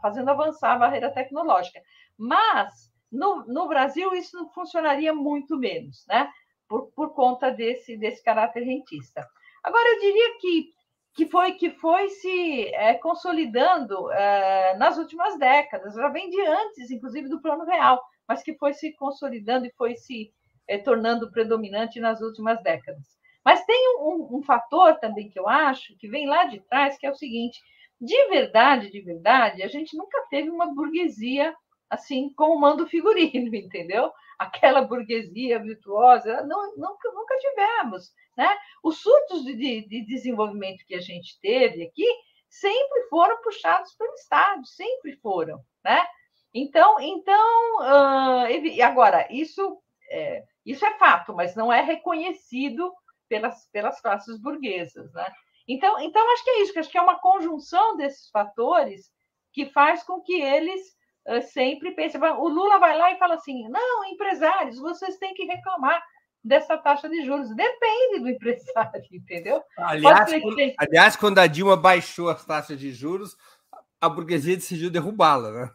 fazendo avançar a barreira tecnológica. Mas no, no Brasil isso não funcionaria muito menos, né? Por, por conta desse, desse caráter rentista. Agora, eu diria que, que foi que foi se é, consolidando é, nas últimas décadas, já vem de antes, inclusive, do Plano Real, mas que foi se consolidando e foi se é, tornando predominante nas últimas décadas. Mas tem um, um, fator também que eu acho que vem lá de trás, que é o seguinte: de verdade, de verdade, a gente nunca teve uma burguesia assim como manda o figurino, entendeu? Aquela burguesia virtuosa, não, nunca, nunca tivemos. Né? Os surtos de, de, de desenvolvimento que a gente teve aqui sempre foram puxados pelo Estado, sempre foram. Né? Então, então uh, agora, isso é, isso é fato, mas não é reconhecido pelas, pelas classes burguesas. Né? Então, então, acho que é isso, acho que é uma conjunção desses fatores que faz com que eles sempre pensem. O Lula vai lá e fala assim: não, empresários, vocês têm que reclamar dessa taxa de juros. Depende do empresário, entendeu? Aliás, quando, aliás, quando a Dilma baixou as taxas de juros, a burguesia decidiu derrubá-la, né?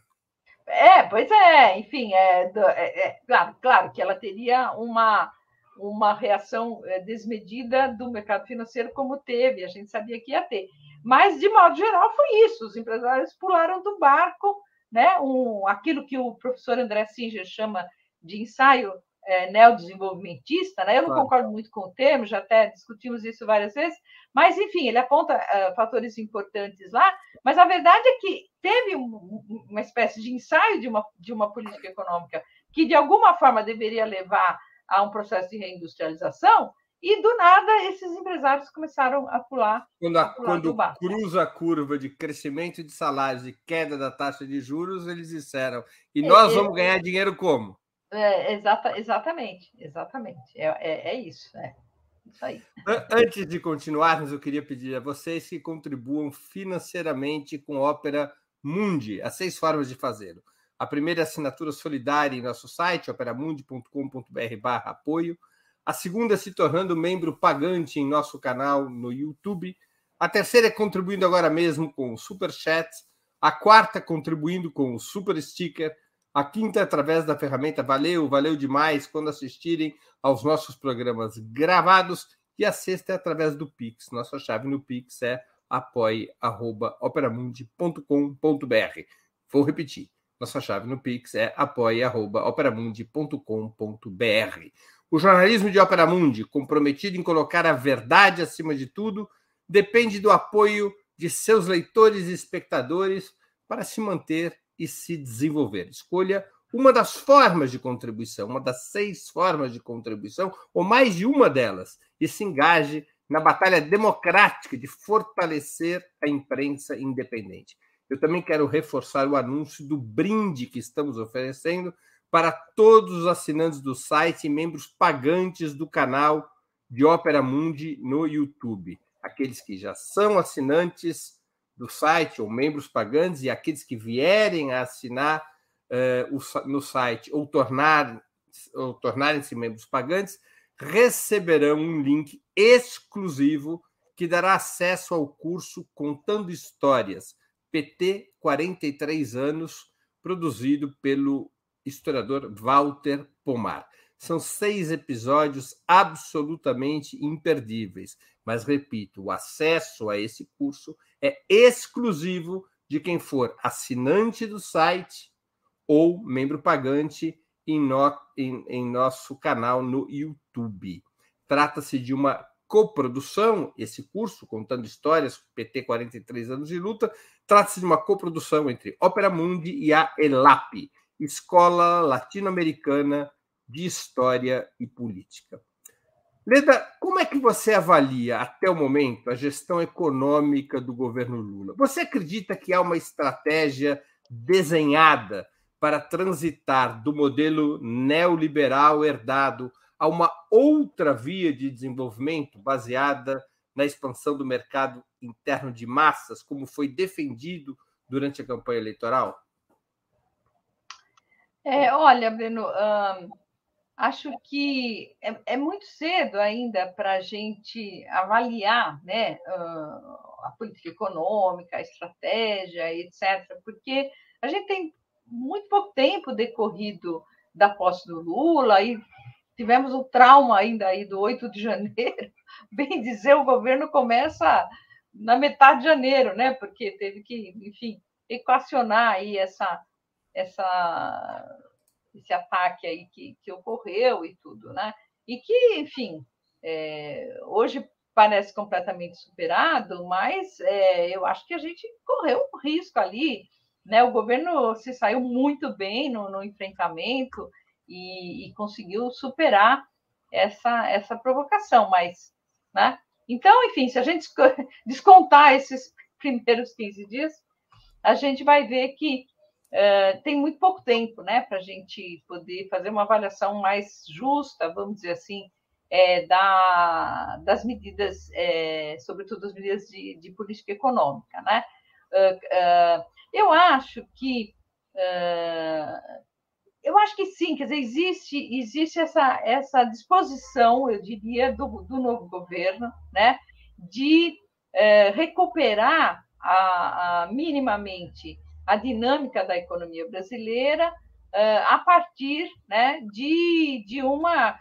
É, pois é, enfim, é, é, é, claro, claro que ela teria uma, uma reação é, desmedida do mercado financeiro, como teve, a gente sabia que ia ter. Mas, de modo geral, foi isso: os empresários pularam do barco, né? um, aquilo que o professor André Singer chama de ensaio é, neodesenvolvimentista, né? eu não claro. concordo muito com o termo, já até discutimos isso várias vezes, mas, enfim, ele aponta uh, fatores importantes lá, mas a verdade é que teve um, uma espécie de ensaio de uma, de uma política econômica que, de alguma forma, deveria levar a um processo de reindustrialização, e do nada esses empresários começaram a pular. Quando, a, a pular quando cruza a curva de crescimento de salários e queda da taxa de juros, eles disseram: e nós é, vamos ganhar dinheiro como? É, exata, exatamente, exatamente. É, é, é isso, é. Isso aí. Antes de continuarmos, eu queria pedir a vocês que contribuam financeiramente com a Ópera Mundi. Há seis formas de fazê-lo. A primeira é assinatura solidária em nosso site, operamundi.com.br apoio. A segunda se tornando membro pagante em nosso canal no YouTube. A terceira é contribuindo agora mesmo com o Super Chat. A quarta, contribuindo com o Super Sticker. A quinta, através da ferramenta Valeu, valeu demais quando assistirem aos nossos programas gravados. E a sexta é através do Pix. Nossa chave no Pix é apoie.operamundi.com.br. Vou repetir nossa chave no Pix é apoia.operamundi.com.br. O jornalismo de Opera Mundi, comprometido em colocar a verdade acima de tudo, depende do apoio de seus leitores e espectadores para se manter e se desenvolver. Escolha uma das formas de contribuição, uma das seis formas de contribuição, ou mais de uma delas, e se engaje na batalha democrática de fortalecer a imprensa independente. Eu também quero reforçar o anúncio do brinde que estamos oferecendo para todos os assinantes do site e membros pagantes do canal de Ópera Mundi no YouTube. Aqueles que já são assinantes do site ou membros pagantes e aqueles que vierem a assinar uh, no site ou, tornar, ou tornarem-se membros pagantes receberão um link exclusivo que dará acesso ao curso Contando Histórias, PT 43 anos, produzido pelo historiador Walter Pomar. São seis episódios absolutamente imperdíveis, mas repito, o acesso a esse curso é exclusivo de quem for assinante do site ou membro pagante em, no, em, em nosso canal no YouTube. Trata-se de uma coprodução, esse curso, contando histórias, PT 43 anos de luta, trata-se de uma coprodução entre Opera Mundi e a ELAP, Escola Latino-Americana de História e Política. Leda, como é que você avalia até o momento a gestão econômica do governo Lula? Você acredita que há uma estratégia desenhada para transitar do modelo neoliberal herdado a uma outra via de desenvolvimento baseada na expansão do mercado interno de massas, como foi defendido durante a campanha eleitoral? É, olha, Breno, acho que é, é, muito cedo ainda para a gente avaliar né, a política econômica, a estratégia, etc., porque a gente tem muito pouco tempo decorrido da posse do Lula e tivemos o trauma ainda aí do 8 de janeiro. Bem dizer, o governo começa na metade de janeiro, né? Porque teve que, enfim, equacionar aí essa, essa, esse ataque aí que, que ocorreu e tudo, né? E que, enfim, é, hoje parece completamente superado, mas é, eu acho que a gente correu um risco ali né? O governo se saiu muito bem no, no enfrentamento e, e, conseguiu superar essa, essa provocação, mas, né? Então, enfim, se a gente descontar esses primeiros 15 dias, a gente vai ver que uh, tem muito pouco tempo, né, para a gente poder fazer uma avaliação mais justa, vamos dizer assim, é, da, das medidas, é, sobretudo as medidas de, de política econômica, né? Uh, uh, eu acho que eu acho que sim, quer dizer, existe, existe essa, essa disposição, eu diria, do, do novo governo, né, de recuperar a, a, minimamente a dinâmica da economia brasileira uh, a partir né, de, de uma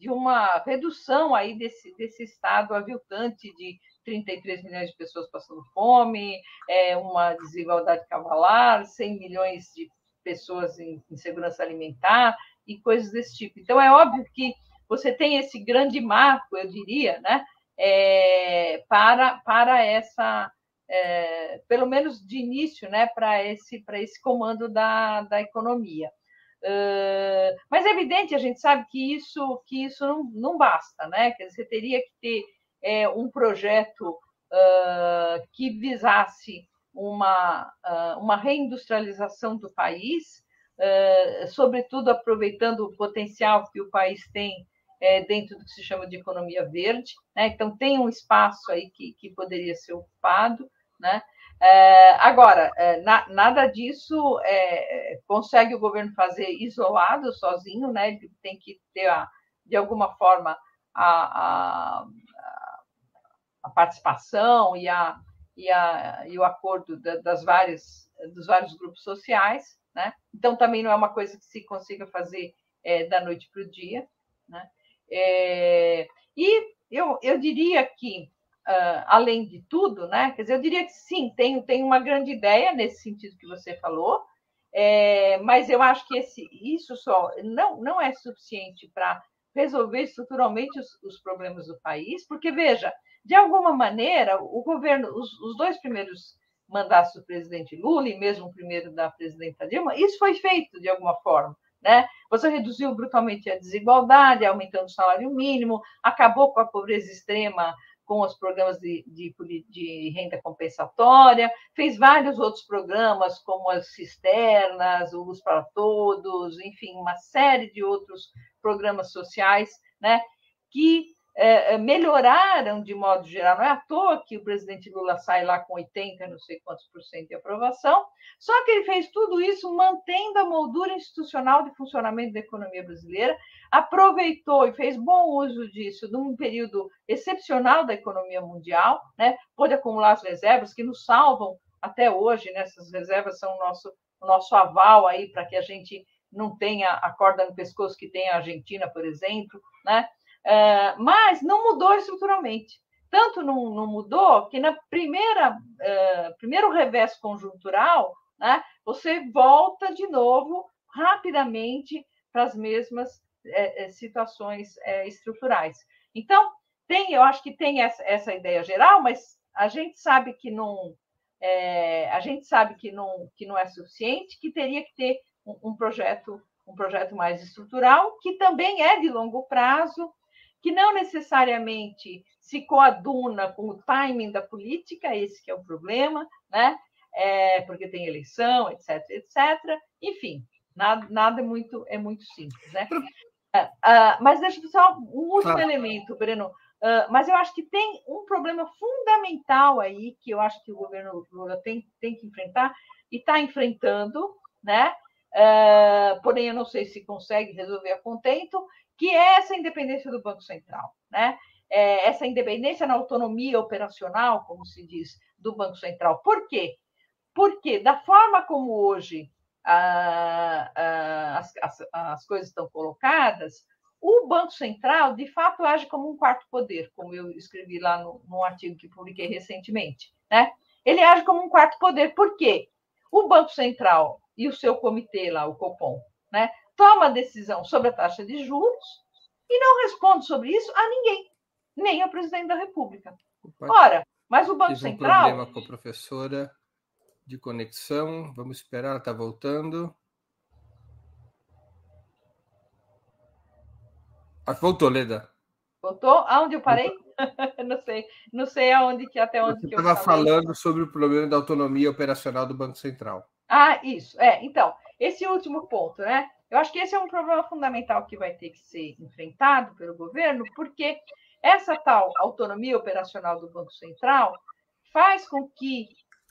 de uma redução aí desse, desse estado aviltante de 33 milhões de pessoas passando fome, é, uma desigualdade cavalar, 100 milhões de pessoas em insegurança alimentar e coisas desse tipo. Então, é óbvio que você tem esse grande marco, eu diria, né, é, para, para essa, é, pelo menos de início, né, para esse, esse comando da, da economia. Uh, mas é evidente, a gente sabe que isso, que isso não, não basta, né? Quer dizer, você teria que ter é, um projeto uh, que visasse uma, uh, uma reindustrialização do país, sobretudo aproveitando o potencial que o país tem é, dentro do que se chama de economia verde. Né? Então, tem um espaço aí que, que poderia ser ocupado. Né? É, agora, é, na, nada disso é, consegue o governo fazer isolado, sozinho, né? ele tem que ter, a, de alguma forma, a, a, a participação e, a, e, a, e o acordo da, das várias, dos vários grupos sociais. Né? Então, também não é uma coisa que se consiga fazer é, da noite para o dia. Né? É, e eu, eu diria que, uh, além de tudo, né, quer dizer, eu diria que sim, tem, tem uma grande ideia nesse sentido que você falou, é, mas eu acho que esse, isso só não, não é suficiente para resolver estruturalmente os, os, problemas do país, porque, veja, de alguma maneira, o governo, os, os dois primeiros mandatos do presidente Lula e mesmo o primeiro da presidenta Dilma, isso foi feito de alguma forma. Né? Você reduziu brutalmente a desigualdade, aumentando o salário mínimo, acabou com a pobreza extrema com os programas de, de, de, renda compensatória, fez vários outros programas, como as cisternas, o Luz para Todos, enfim, uma série de outros programas sociais, né, que é, é, melhoraram de modo geral. Não é à toa que o presidente Lula sai lá com 80, não sei quantos por cento de aprovação, só que ele fez tudo isso mantendo a moldura institucional de funcionamento da economia brasileira, aproveitou e fez bom uso disso num período excepcional da economia mundial, né? pôde acumular as reservas que nos salvam até hoje, né? essas reservas são o nosso, o nosso aval aí para que a gente não tenha a corda no pescoço que tem a Argentina, por exemplo, né? Uh, mas não mudou estruturalmente. Tanto não, não mudou que na primeira uh, primeiro revés conjuntural, né, você volta de novo rapidamente para as mesmas uh, situações estruturais. Então tem, eu acho que tem essa, essa ideia geral, mas a gente sabe que não a gente sabe que não que não é suficiente, que teria que ter um, um projeto um projeto mais estrutural, que também é de longo prazo, que não necessariamente se coaduna com o timing da política, esse que é o problema, né? É, porque tem eleição, etc, etc. Enfim, nada, nada é muito é muito simples, né? Uh, uh, mas deixa eu só um último claro. elemento, Breno. Uh, mas eu acho que tem um problema fundamental aí que eu acho que o governo Lula tem, tem que enfrentar e está enfrentando, né? Porém, eu não sei se consegue resolver a contento, que é essa independência do Banco Central, né? É essa independência na autonomia operacional, como se diz, do Banco Central. Por quê? Porque, da forma como hoje as, as, as coisas estão colocadas, o Banco Central, de fato, age como um quarto poder, como eu escrevi lá no, no artigo que publiquei recentemente. Né? Ele age como um quarto poder, por quê? O Banco Central e o seu comitê lá, o Copom, né, toma decisão sobre a taxa de juros e não responde sobre isso a ninguém, nem ao presidente da República. Ora, mas o Banco Central. um problema com a professora de conexão. Vamos esperar, ela está voltando. Ah, voltou, Leda. Voltou? Aonde eu parei? não sei, não sei aonde que até onde Você que eu estava falando sobre o problema da autonomia operacional do Banco Central. Ah, isso. É, então, esse último ponto, né? Eu acho que esse é um problema fundamental que vai ter que ser enfrentado pelo governo, porque essa tal autonomia operacional do Banco Central faz com que,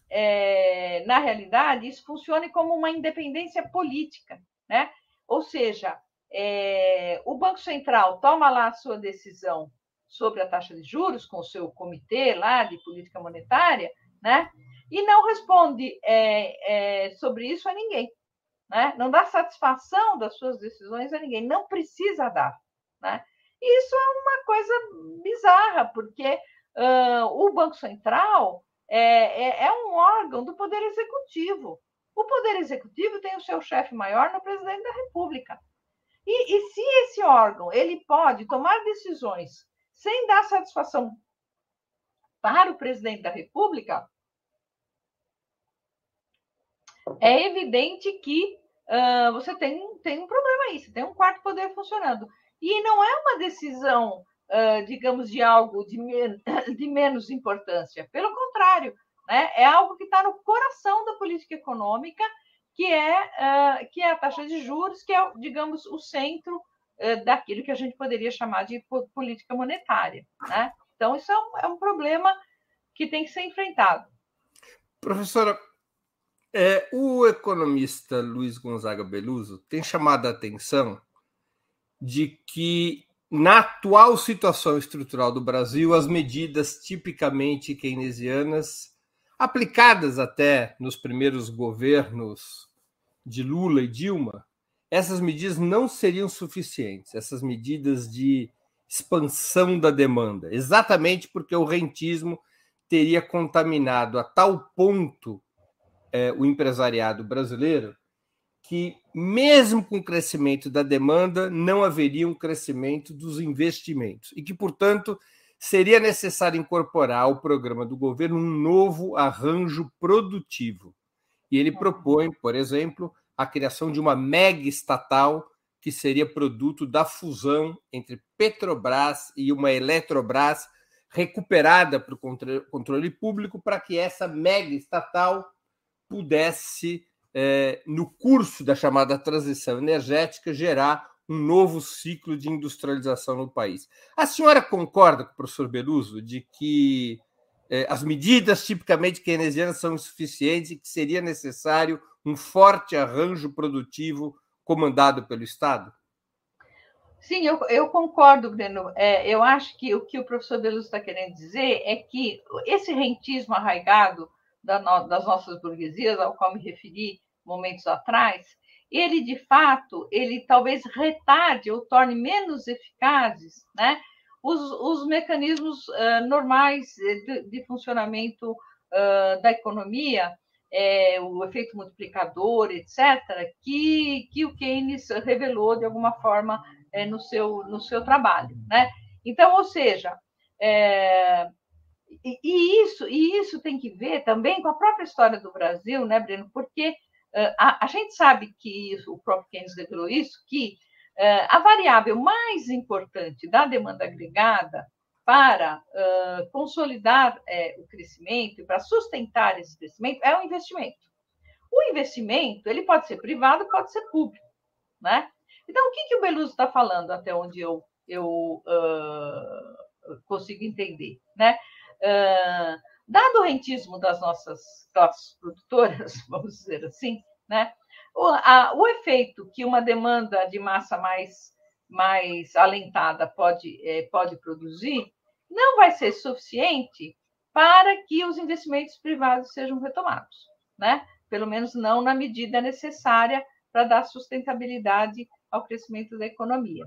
é, na realidade, isso funcione como uma independência política, né? Ou seja, é, o Banco Central toma lá a sua decisão sobre a taxa de juros com o seu comitê lá de política monetária, né? E não responde é, é sobre isso a ninguém né? não dá satisfação das suas decisões a ninguém, não precisa dar. Né? E isso é uma coisa bizarra, porque uh, o Banco Central é, é, é, um órgão do Poder Executivo. O Poder Executivo tem o seu chefe maior no presidente da República. E, e se esse órgão ele pode tomar decisões sem dar satisfação para o presidente da República, é evidente que uh, você tem, tem um problema aí, você tem um quarto poder funcionando. E não é uma decisão, uh, digamos, de algo de, de menos importância. Pelo contrário, né? é algo que está no coração da política econômica, que é, uh, que é a taxa de juros, que é, digamos, o centro daquilo que a gente poderia chamar de política monetária. Né? Então, isso é um, é um problema que tem que ser enfrentado. Professora, é, o economista Luiz Gonzaga Beluso tem chamado a atenção de que, na atual situação estrutural do Brasil, as medidas tipicamente keynesianas, aplicadas até nos primeiros governos de Lula e Dilma, essas medidas não seriam suficientes, essas medidas de expansão da demanda, exatamente porque o rentismo teria contaminado a tal ponto é, o empresariado brasileiro que, mesmo com o crescimento da demanda, não haveria um crescimento dos investimentos e que, portanto, seria necessário incorporar ao programa do governo um novo arranjo produtivo. E ele propõe, por exemplo, a criação de uma mega estatal que seria produto da fusão entre Petrobras e uma Eletrobras recuperada para o controle público para que essa mega estatal pudesse, é, no curso da chamada transição energética, gerar um novo ciclo de industrialização no país. A senhora concorda com o professor Beluso de que é, as medidas tipicamente keynesianas são insuficientes e que seria necessário um forte arranjo produtivo comandado pelo Estado? Sim, eu, eu concordo, Breno. É, eu acho que o que o professor Beluso está querendo dizer é que esse rentismo arraigado da no, das nossas burguesias, ao qual me referi momentos atrás, ele de fato, ele talvez retarde ou torne menos eficazes, né, os, os mecanismos uh, normais de, de funcionamento uh, da economia, é, o efeito multiplicador, etc., que, que o Keynes revelou de alguma forma é, no, seu, no seu trabalho. Né? Então, ou seja, é, e, isso, e isso tem que ver também com a própria história do Brasil, né, Breno? Porque a, a gente sabe que o próprio Keynes revelou isso, que a variável mais importante da demanda agregada para uh, consolidar é, o crescimento para sustentar esse crescimento é o investimento. O investimento ele pode ser privado, pode ser público, né? Então o que, que o Beluso está falando até onde eu eu uh, consigo entender, né? Uh, dado o rentismo das nossas classes produtoras, vamos dizer assim, né? O, a, o efeito que uma demanda de massa mais mais alentada pode, é, pode produzir, não vai ser suficiente para que os investimentos privados sejam retomados, né? Pelo menos não na medida necessária para dar sustentabilidade ao crescimento da economia.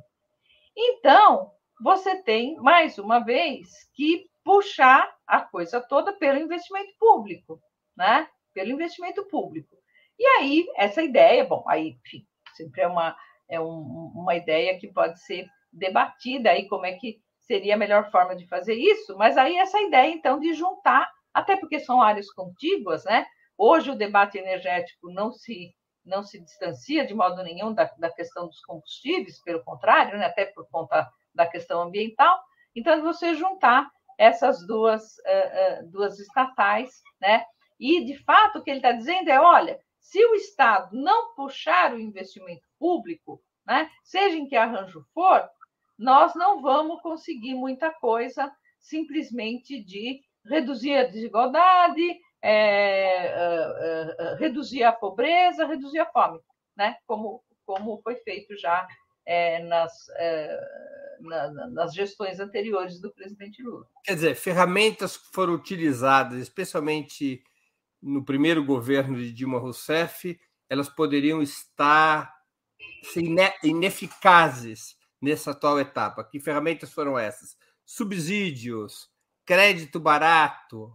Então, você tem, mais uma vez, que puxar a coisa toda pelo investimento público, né? Pelo investimento público. E aí, essa ideia, bom, aí, enfim, sempre é uma, é um, uma ideia que pode ser debatida aí, como é que seria a melhor forma de fazer isso, mas aí essa ideia, então, de juntar, até porque são áreas contíguas, né? Hoje o debate energético não se não se distancia de modo nenhum da, da questão dos combustíveis, pelo contrário, né? até por conta da questão ambiental. Então, você juntar essas duas, uh, uh, duas estatais, né? E, de fato, o que ele está dizendo é: olha, se o Estado não puxar o investimento público, né, seja em que arranjo for, nós não vamos conseguir muita coisa simplesmente de reduzir a desigualdade, é, reduzir a pobreza, reduzir a fome, né? como, como foi feito já é, nas, é, na, nas gestões anteriores do presidente Lula. Quer dizer, ferramentas que foram utilizadas, especialmente no primeiro governo de Dilma Rousseff, elas poderiam estar ineficazes nessa atual etapa? Que ferramentas foram essas? Subsídios, crédito barato,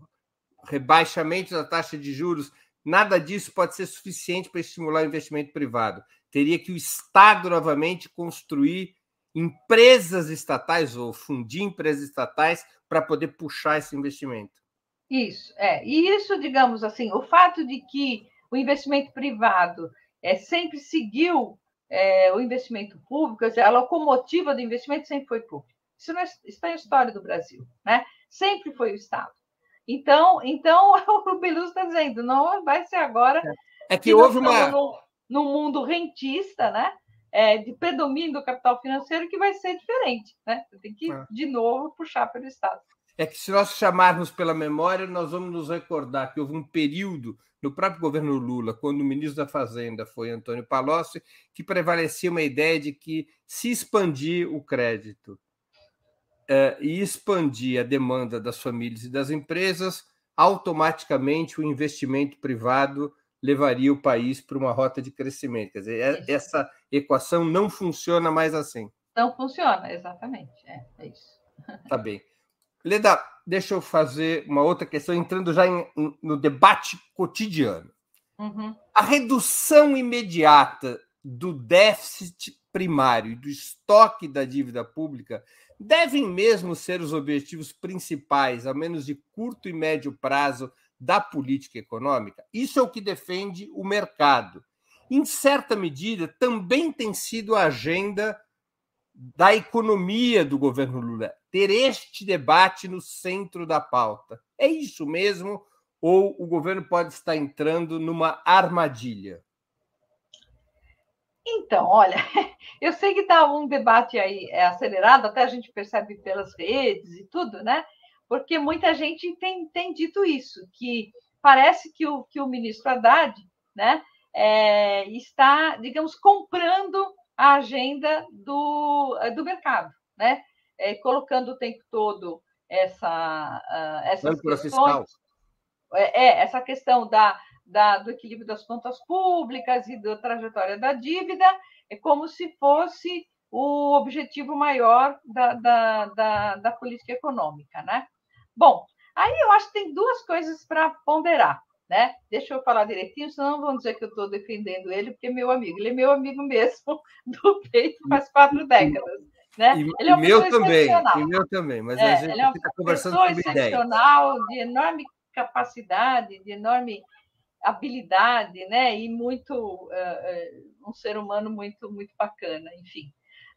rebaixamento da taxa de juros, nada disso pode ser suficiente para estimular o investimento privado. Teria que o Estado novamente construir empresas estatais ou fundir empresas estatais para poder puxar esse investimento. Isso, é. E isso, digamos assim, o fato de que o investimento privado é, sempre seguiu é, o investimento público, a locomotiva do investimento sempre foi público. Isso não é, está em história do Brasil, né? Sempre foi o Estado. Então, então o Beluso está dizendo, não vai ser agora. É que houve uma. No, no mundo rentista, né? É, de predomínio do capital financeiro que vai ser diferente, né? Tem que, é. de novo, puxar pelo Estado. É que se nós chamarmos pela memória, nós vamos nos recordar que houve um período no próprio governo Lula, quando o ministro da Fazenda foi Antônio Palocci, que prevalecia uma ideia de que se expandir o crédito é, e expandir a demanda das famílias e das empresas, automaticamente o investimento privado levaria o país para uma rota de crescimento. Quer dizer, é, essa equação não funciona mais assim. Não funciona, exatamente. É, é isso. Tá bem. Leda, deixa eu fazer uma outra questão, entrando já em, no debate cotidiano. Uhum. A redução imediata do déficit primário e do estoque da dívida pública devem mesmo ser os objetivos principais, ao menos de curto e médio prazo, da política econômica? Isso é o que defende o mercado. Em certa medida, também tem sido a agenda da economia do governo Lula, ter este debate no centro da pauta. É isso mesmo? Ou o governo pode estar entrando numa armadilha? Então, olha, eu sei que está um debate aí é, acelerado, até a gente percebe pelas redes e tudo, né? Porque muita gente tem, tem dito isso, que parece que o, que o ministro Haddad né, é, está, digamos, comprando a agenda do, do mercado, né? É, colocando o tempo todo essa, uh, essas questões. É, é, essa questão da, da, do equilíbrio das contas públicas e da trajetória da dívida, é como se fosse o objetivo maior da, da, da, da política econômica. Né? Bom, aí eu acho que tem duas coisas para ponderar. Né? Deixa eu falar direitinho, senão vão dizer que eu estou defendendo ele, porque é meu amigo. Ele é meu amigo mesmo, do peito faz quatro décadas. Né? E, ele é um meu também, e meu também, mas é, a gente é está conversando sobre excepcional, ideias. de enorme capacidade, de enorme habilidade, né? E muito uh, um ser humano muito muito bacana, enfim.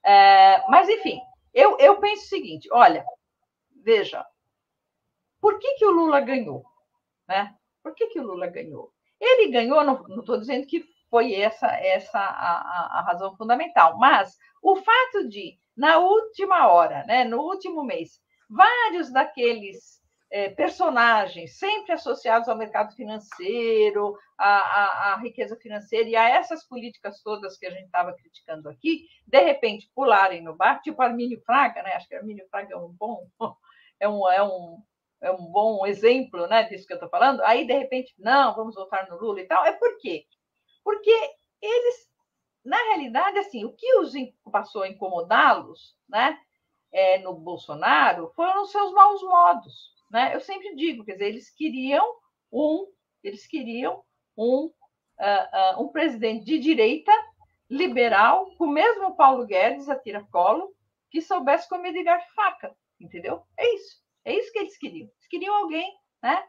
Uh, mas enfim, eu, eu penso o seguinte: olha, veja, por que, que o Lula ganhou, né? Por que, que o Lula ganhou? Ele ganhou, não estou dizendo que foi essa essa a, a, razão fundamental, mas o fato de na última hora, né, no último mês, vários daqueles é, personagens sempre associados ao mercado financeiro, à, riqueza financeira e a essas políticas todas que a gente estava criticando aqui, de repente pularem no bar, tipo Armínio Fraga, né? Acho que Armínio Fraga é um bom, é um, é um, é um bom exemplo né, disso que eu estou falando. Aí, de repente, não, vamos votar no Lula e tal. É por quê? Porque eles, na realidade, assim, o que os passou a incomodá-los, né? É, no Bolsonaro foram os seus maus modos, né? Eu sempre digo, quer dizer, eles queriam um, eles queriam um, uh, uh, um presidente de direita, liberal, com o mesmo Paulo Guedes a tiracolo, que soubesse comer de garfo faca, entendeu? É isso, é isso que eles queriam. Eles queriam alguém, né?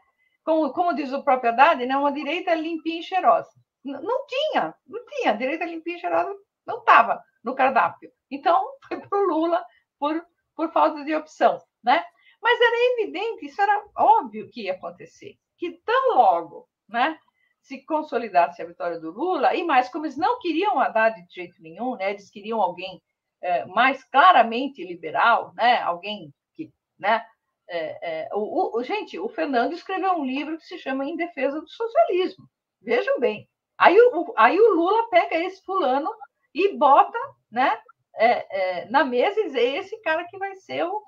Como, como diz o próprio Haddad, né? uma direita limpinha e cheirosa. Não tinha, não tinha. A direita limpinha e cheirosa não estava no cardápio. Então, foi para o Lula por, por falta de opção, né? Mas era evidente, isso era óbvio que ia acontecer, que tão logo né, se consolidasse a vitória do Lula, e mais, como eles não queriam Haddad de jeito nenhum, né, eles queriam alguém é, mais claramente liberal, né, alguém que. Né, é, é, o, o, gente, o Fernando escreveu um livro que se chama Em Defesa do Socialismo. Vejam bem. Aí o, aí o Lula pega esse fulano e bota né, é, é, na mesa e diz: esse cara que vai ser o,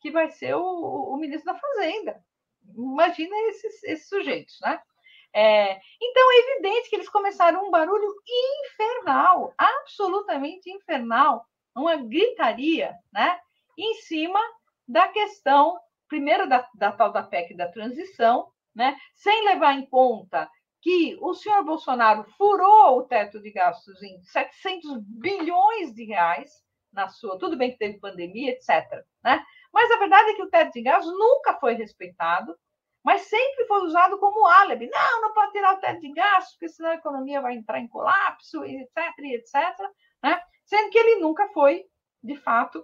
que vai ser o, o ministro da Fazenda. Imagina esses, esses sujeitos, né? É, então, é evidente que eles começaram um barulho infernal, absolutamente infernal, uma gritaria, né? Em cima da questão, primeiro, da, da tal da PEC da transição, né? Sem levar em conta que o senhor Bolsonaro furou o teto de gastos em 700 bilhões de reais na sua. Tudo bem que teve pandemia, etc. Né? Mas a verdade é que o teto de gastos nunca foi respeitado, mas sempre foi usado como álibi. Não, não pode tirar o teto de gastos, porque senão a economia vai entrar em colapso, etc, etc. Né? Sendo que ele nunca foi, de fato,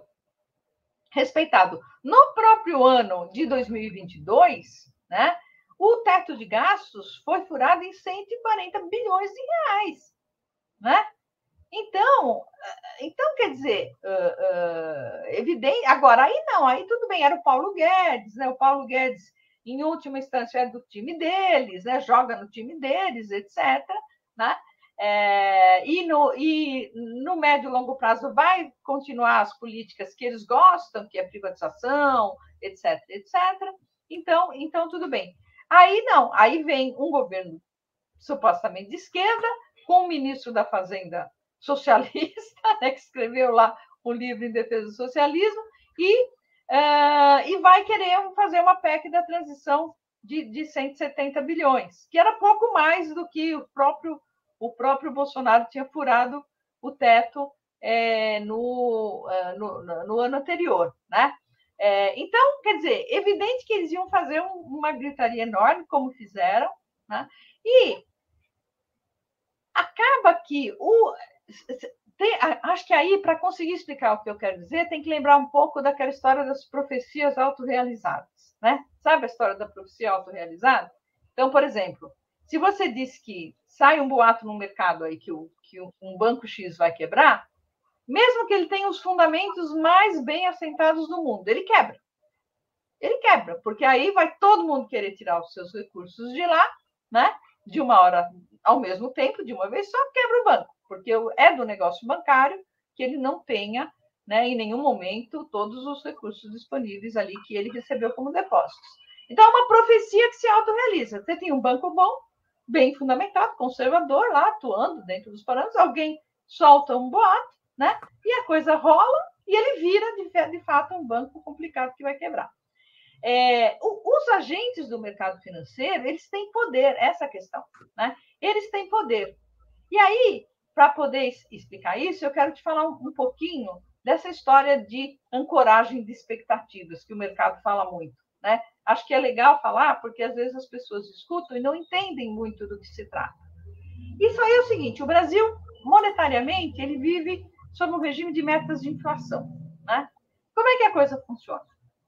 respeitado. No próprio ano de 2022, né, o teto de gastos foi furado em 140 bilhões de reais. Né? Então, então quer dizer, uh, uh, evidente. Agora, aí não, aí tudo bem, era o Paulo Guedes, né? O Paulo Guedes, em última instância, é do time deles, né? Joga no time deles, etc. Né? É, e, no, e no médio e longo prazo vai continuar as políticas que eles gostam, que é privatização, etc, etc. Então, então tudo bem. Aí não, aí vem um governo supostamente de esquerda, com o ministro da Fazenda socialista, né, que escreveu lá um livro em defesa do socialismo, e, uh, e vai querer fazer uma PEC da transição de, de 170 bilhões, que era pouco mais do que o próprio, o próprio Bolsonaro tinha furado o teto é, no, é, no, no, ano anterior. Né? É, então, quer dizer, evidente que eles iam fazer um, uma gritaria enorme, como fizeram, né? e acaba que o. Tem, acho que aí, para conseguir explicar o que eu quero dizer, tem que lembrar um pouco daquela história das profecias autorrealizadas. Né? Sabe a história da profecia autorrealizada? Então, por exemplo, se você diz que sai um boato no mercado aí que, o, que um banco X vai quebrar, mesmo que ele tenha os fundamentos mais bem assentados do mundo, ele quebra. Ele quebra, porque aí vai todo mundo querer tirar os seus recursos de lá, né? De uma hora ao mesmo tempo, de uma vez só, quebra o banco, porque é do negócio bancário que ele não tenha, né, em nenhum momento, todos os recursos disponíveis ali que ele recebeu como depósitos. Então, é uma profecia que se autorrealiza. Você tem um banco bom, bem fundamentado, conservador, lá atuando dentro dos parâmetros, alguém solta um boato, né? E a coisa rola e ele vira, de, de fato, um banco complicado que vai quebrar. É, os agentes do mercado financeiro, eles têm poder, essa é questão, né? Eles têm poder. E aí, para poder explicar isso, eu quero te falar um, um pouquinho dessa história de ancoragem de expectativas, que o mercado fala muito, né? Acho que é legal falar, porque às vezes as pessoas escutam e não entendem muito do que se trata. Isso aí é o seguinte: o Brasil, monetariamente, ele vive sob um regime de metas de inflação. Né? Como é que a coisa funciona?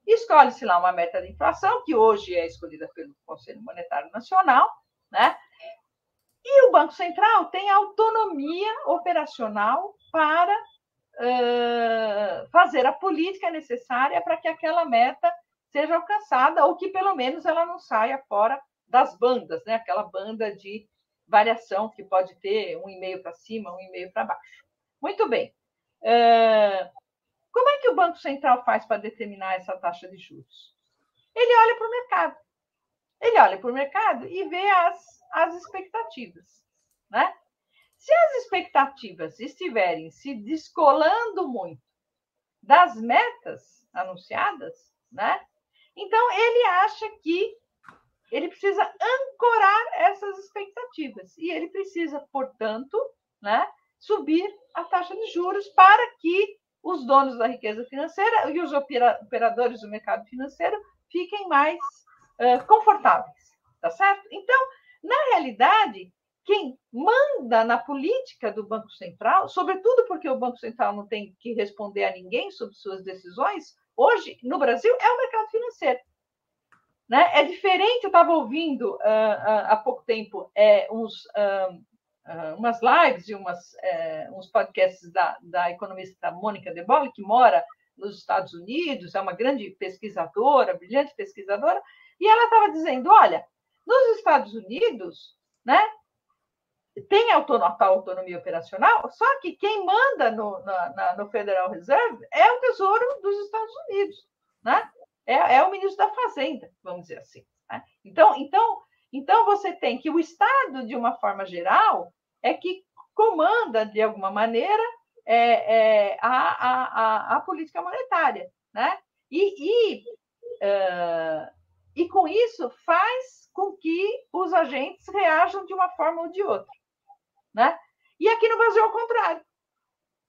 Escolhe-se lá uma meta de inflação, que hoje é escolhida pelo Conselho Monetário Nacional, né? e o Banco Central tem autonomia operacional para uh, fazer a política necessária para que aquela meta seja alcançada, ou que pelo menos ela não saia fora das bandas, né? aquela banda de variação que pode ter um e meio para cima, um e meio para baixo. Muito bem. É, como é que o Banco Central faz para determinar essa taxa de juros? Ele olha para o mercado. Ele olha para o mercado e vê as, as expectativas. Né? Se as expectativas estiverem se descolando muito das metas anunciadas, né? Então ele acha que ele precisa ancorar essas expectativas e ele precisa, portanto, né, subir a taxa de juros para que os donos da riqueza financeira e os operadores do mercado financeiro fiquem mais uh, confortáveis, tá certo? Então, na realidade, quem manda na política do Banco Central, sobretudo porque o Banco Central não tem que responder a ninguém sobre suas decisões, hoje, no Brasil, é o mercado financeiro. Né? É diferente, eu estava ouvindo uh, uh, há pouco tempo é, uns, uh, umas lives e umas, uh, uns podcasts da, da economista Mônica De Bolle, que mora nos Estados Unidos, é uma grande pesquisadora, brilhante pesquisadora, e ela estava dizendo: olha, nos Estados Unidos, né, tem autonomia, autonomia operacional, só que quem manda no, na, no Federal Reserve é o Tesouro dos Estados Unidos, né? É, é o ministro da Fazenda, vamos dizer assim. Né? Então, então, então você tem que o Estado, de uma forma geral, é que comanda, de alguma maneira, é, é, a, a, a, política monetária. Né? E, e, uh, e com isso faz com que os agentes reajam de uma forma ou de outra. Né? E aqui no Brasil é o contrário.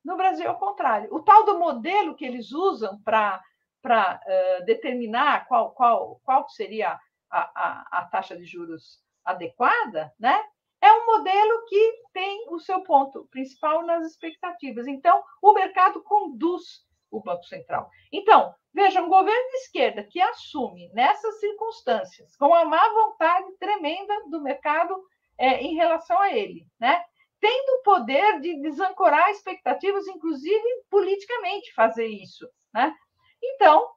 No Brasil é o contrário. O tal do modelo que eles usam para uh, determinar qual, qual, qual seria a, a, a taxa de juros adequada, né? é um modelo que tem o seu ponto principal nas expectativas. Então, o mercado conduz o Banco Central. Então, veja, um governo de esquerda que assume nessas circunstâncias, com a má vontade tremenda do mercado é, em relação a ele, né? Tendo o poder de desancorar expectativas, inclusive politicamente, fazer isso. Né? Então,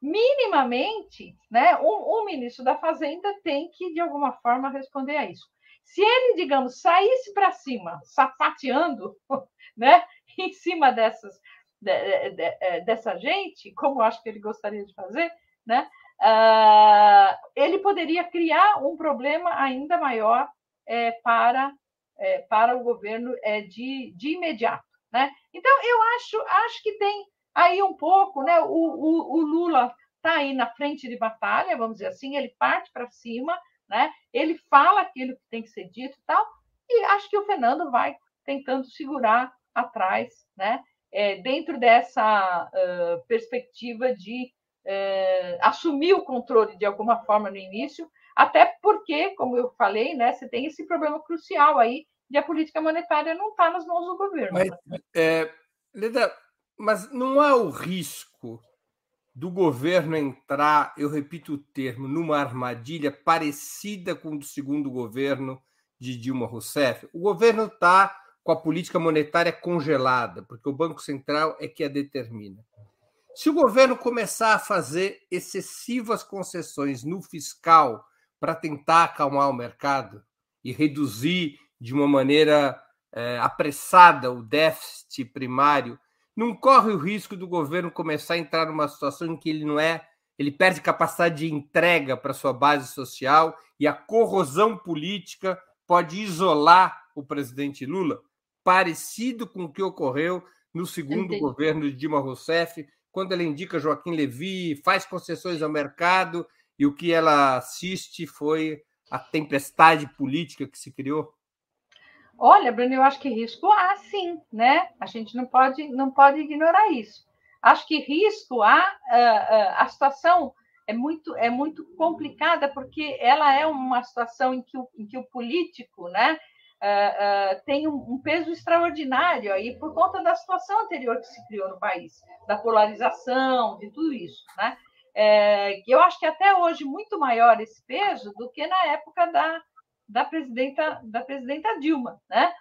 minimamente, né, um, um ministro da Fazenda tem que, de alguma forma, responder a isso. Se ele, digamos, saísse para cima, sapateando, né, em cima dessas, de, de, dessa gente, como acho que ele gostaria de fazer, né, uh, ele poderia criar um problema ainda maior é, para, é, para o governo é, de, de imediato. Né? Então, eu acho, acho que tem aí um pouco, né? O, o, o Lula está aí na frente de batalha, vamos dizer assim, ele parte para cima, né? ele fala aquilo que tem que ser dito e tal, e acho que o Fernando vai tentando segurar atrás, né? É, dentro dessa uh, perspectiva de uh, assumir o controle de alguma forma no início, até porque, como eu falei, né, você tem esse problema crucial aí de a política monetária não estar tá nas mãos do governo. Mas, é, Leda, mas não há o risco do governo entrar, eu repito o termo, numa armadilha parecida com o do segundo governo de Dilma Rousseff? O governo está com a política monetária congelada, porque o Banco Central é que a determina. Se o governo começar a fazer excessivas concessões no fiscal para tentar acalmar o mercado e reduzir de uma maneira é, apressada o déficit primário, não corre o risco do governo começar a entrar numa situação em que ele não é, ele perde capacidade de entrega para sua base social e a corrosão política pode isolar o presidente Lula, parecido com o que ocorreu no segundo Entendi. governo de Dilma Rousseff, quando ela indica Joaquim Levy, faz concessões ao mercado e o que ela assiste foi a tempestade política que se criou? Olha, Bruno, eu acho que risco há sim, né? A gente não pode, não pode ignorar isso. Acho que risco há, a situação é muito, é muito complicada, porque ela é uma situação em que o, em que o político né, tem um, peso extraordinário aí por conta da situação anterior que se criou no país, da polarização, de tudo isso. Né? É, eu acho que até hoje muito maior esse peso do que na época da, da presidenta da presidenta Dilma, né?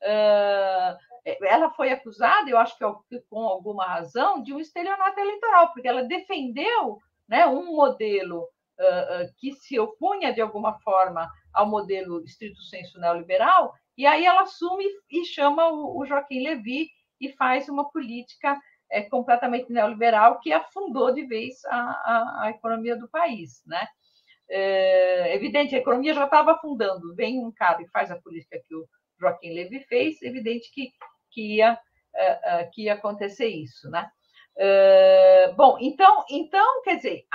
Uh, ela foi acusada, eu acho que com alguma razão, de um estelionato eleitoral, porque ela defendeu né, um modelo que se opunha de alguma forma ao modelo estrito senso neoliberal, e aí ela assume e chama o Joaquim Levy e faz uma política é, completamente neoliberal que afundou de vez a, a, a economia do país, né? É evidente, a economia já estava afundando. Vem um cara e faz a política que o Joaquim Levy fez, evidente que, que, ia, é, é, que ia acontecer isso. Né? É, bom, então, então, quer dizer,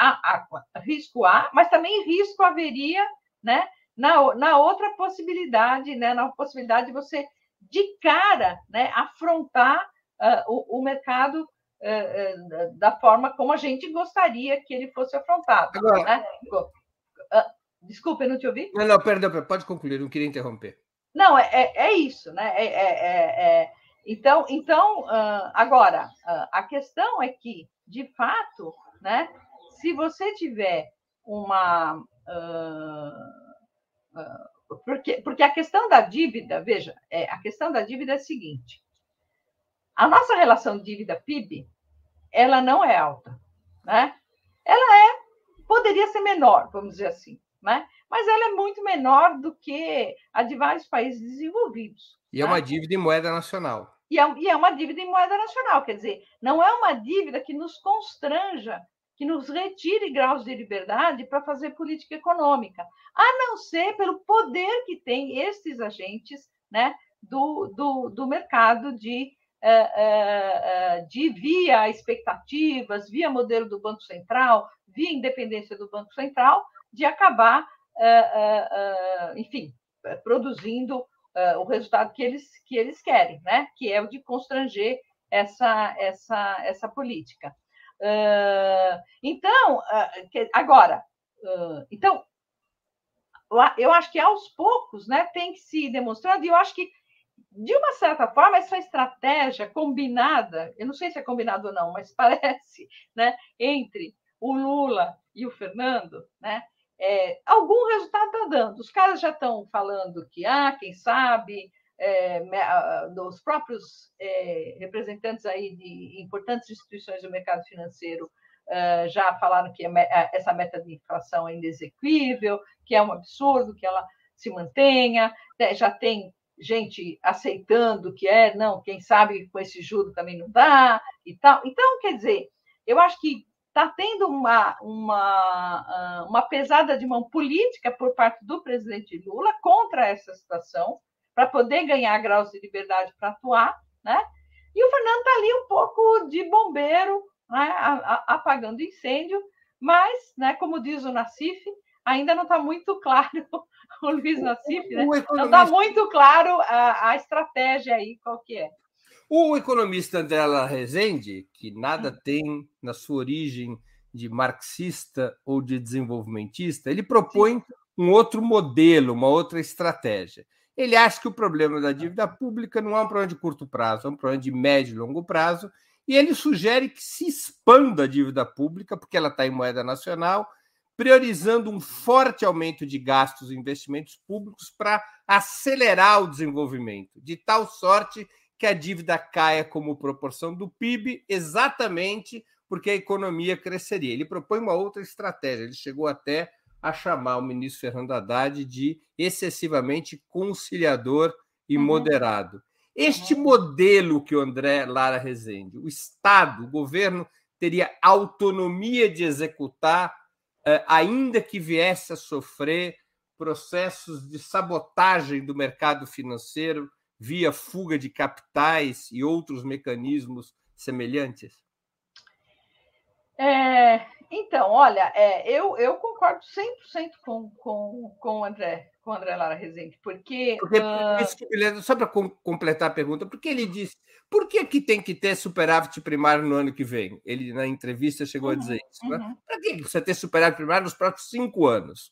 risco há, mas também risco haveria né, na, na outra possibilidade, né, na possibilidade de você, de cara, né, afrontar uh, o, o, mercado uh, uh, da forma como a gente gostaria que ele fosse afrontado. Agora, né? Uh, desculpa, eu não te ouvi? Não, não, perdão, pode concluir, não queria interromper. Não, é, é, é isso, né? É, é, é, é então, então uh, agora, uh, a questão é que, de fato, né, se você tiver uma. porque, porque a questão da dívida, veja, é, a questão da dívida é a seguinte: a nossa relação dívida-PIB, ela não é alta, né? Ela é poderia ser menor, vamos dizer assim, né? mas ela é muito menor do que a de vários países desenvolvidos. E é né? uma dívida em moeda nacional. E é, e é uma dívida em moeda nacional, quer dizer, não é uma dívida que nos constranja, que nos retire graus de liberdade para fazer política econômica, a não ser pelo poder que tem esses agentes né, do, do, do mercado de de via expectativas, via modelo do Banco Central, via independência do Banco Central, de acabar, enfim, produzindo o resultado que eles, que eles querem, né? que é o de constranger essa, essa, essa política. Então, agora, então, eu acho que aos poucos né, tem que se demonstrando, e eu acho que de uma certa forma, essa estratégia combinada, eu não sei se é combinado ou não, mas parece, né, entre o Lula e o Fernando, né, é, algum resultado está dando. Os caras já estão falando que, ah, quem sabe, é, dos próprios é, representantes aí de importantes instituições do mercado financeiro é, já falaram que essa meta de inflação é inexequível, que é um absurdo que ela se mantenha, né, já tem gente aceitando que é, não, quem sabe com esse juro também não dá e tal. Então, quer dizer, eu acho que está tendo uma, uma, ah, uma pesada de mão política por parte do presidente Lula contra essa situação, para poder ganhar graus de liberdade para atuar, né? E o Fernando está ali um pouco de bombeiro, né? apagando incêndio, mas, né, como diz o Nassif, ainda não está muito claro, o Luiz Nassif, né? não está muito claro a, a, estratégia aí, qual que é. O economista André Rezende, que nada hum. tem na sua origem de marxista ou de desenvolvimentista, ele propõe Sim. um outro modelo, uma outra estratégia. Ele acha que o problema da dívida pública não é um problema de curto prazo, é um problema de médio e longo prazo, e ele sugere que se expanda a dívida pública, porque ela está em moeda nacional, priorizando um forte aumento de gastos e investimentos públicos para acelerar o desenvolvimento, de tal sorte que a dívida caia como proporção do PIB, exatamente porque a economia cresceria. Ele propõe uma outra estratégia. Ele chegou até a chamar o ministro Fernando Haddad de excessivamente conciliador e uhum. moderado. Este uhum. modelo que o André Lara Rezende, o Estado, o governo, teria autonomia de executar, ainda que viesse a sofrer processos de sabotagem do mercado financeiro via fuga de capitais e outros mecanismos semelhantes? É, então, olha, é, eu, eu concordo 100% com, com, com o André, com o André Lara Rezende, porque... porque uh... Só para completar a pergunta, porque ele disse, por que, que tem que ter superávit primário no ano que vem? Ele, na entrevista, chegou uhum, a dizer isso. Né? Uhum. Para que você ter superávit primário nos próximos cinco anos?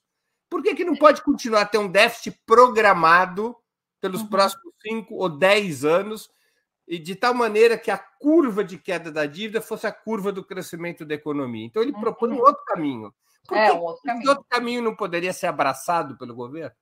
Por que, que não pode continuar a ter um déficit programado pelos uhum. próximos cinco ou dez anos e de tal maneira que a curva de queda da dívida fosse a curva do crescimento da economia. Então, ele propõe um uhum. outro caminho. Por é, que um outro caminho. outro caminho não poderia ser abraçado pelo governo?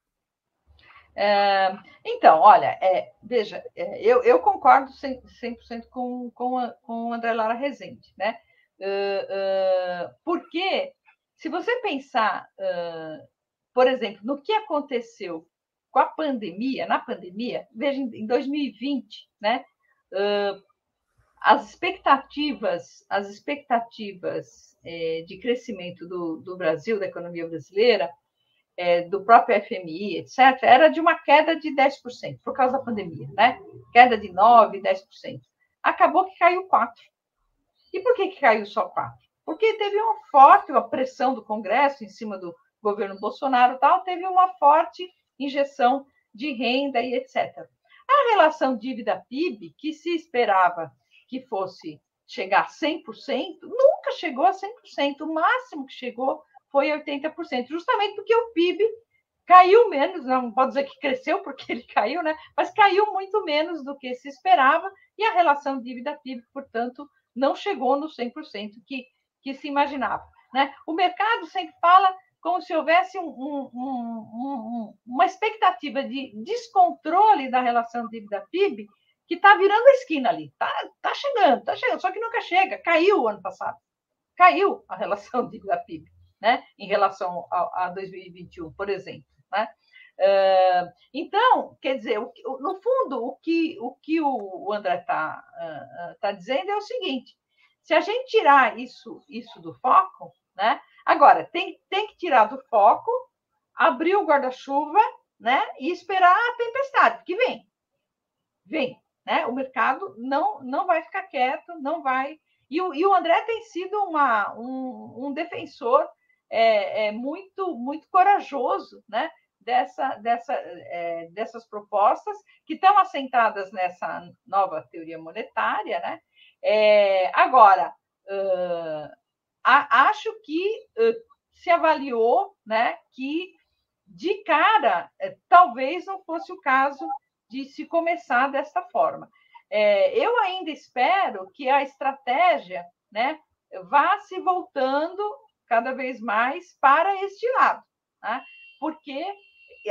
É, então, olha, é, veja, é, eu, eu, concordo 100%, 100 com, com, a, com o André Lara Rezende, né? Uh, uh, porque, se você pensar, uh, por exemplo, no que aconteceu com a pandemia, na pandemia, veja, em 2020, né? As expectativas, as expectativas é, de crescimento do, do, Brasil, da economia brasileira, é, do próprio FMI, etc., era de uma queda de 10%, por causa da pandemia, né? Queda de 9%, 10%. Acabou que caiu 4%. E por que, que caiu só 4%? Porque teve uma forte uma pressão do Congresso em cima do governo Bolsonaro tal, teve uma forte injeção de renda e etc. A relação dívida-PIB, que se esperava que fosse chegar a 100%, nunca chegou a 100%. O máximo que chegou foi 80%, justamente porque o PIB caiu menos, não pode dizer que cresceu porque ele caiu, né? Mas caiu muito menos do que se esperava e a relação dívida-PIB, portanto, não chegou no 100% que, que se imaginava. Né? O mercado sempre fala como se houvesse um, um, um, uma expectativa de descontrole da relação dívida-PIB que está virando a esquina ali. Está tá chegando, está chegando, só que nunca chega. Caiu o ano passado. Caiu a relação dívida-PIB, né? em relação a, a 2021, por exemplo. Né? Uh, então, quer dizer, o, no fundo, o que o, que o André está uh, tá dizendo é o seguinte: se a gente tirar isso, isso do foco, né, Agora, tem, tem que tirar do foco, abrir o guarda-chuva né, e esperar a tempestade, que vem. Vem. Né? O mercado não, não vai ficar quieto, não vai. E o, e o André tem sido uma, um, um defensor é, é, muito, muito corajoso né? dessa, dessa, é, dessas propostas que estão assentadas nessa nova teoria monetária. Né? É, agora, uh, acho que se avaliou né, que, de cara, é, talvez não fosse o caso de se começar dessa forma. É, eu ainda espero que a estratégia né, vá se voltando cada vez mais para este lado, né? porque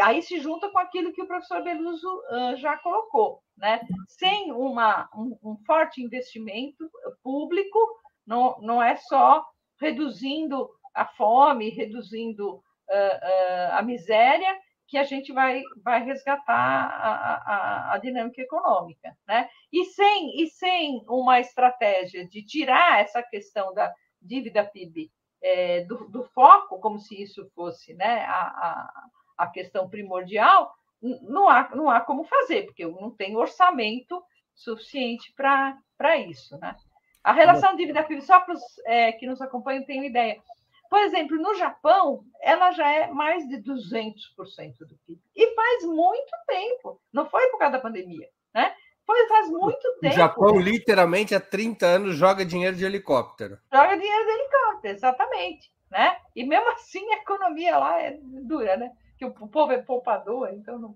aí se junta com aquilo que o professor Beluso uh, já colocou. Né? Sem uma, um, um forte investimento público, não, não é só reduzindo a fome, reduzindo uh, uh, a miséria, que a gente vai, vai resgatar a, a, a, dinâmica econômica. Né? E, sem, e sem uma estratégia de tirar essa questão da dívida PIB é, do, do, foco, como se isso fosse né, a, a, a questão primordial, não há, não há como fazer, porque não tem orçamento suficiente para isso. Né? A relação dívida-PIB, só para os é, que nos acompanham terem uma ideia, Por exemplo, no Japão, ela já é mais de 200% do PIB. E faz muito tempo. Não foi por causa da pandemia, né? Foi faz muito tempo. O Japão, literalmente, há 30 anos, joga dinheiro de helicóptero. Joga dinheiro de helicóptero, exatamente. Né? E mesmo assim, a economia lá é dura, né? Que o povo é poupador, então não.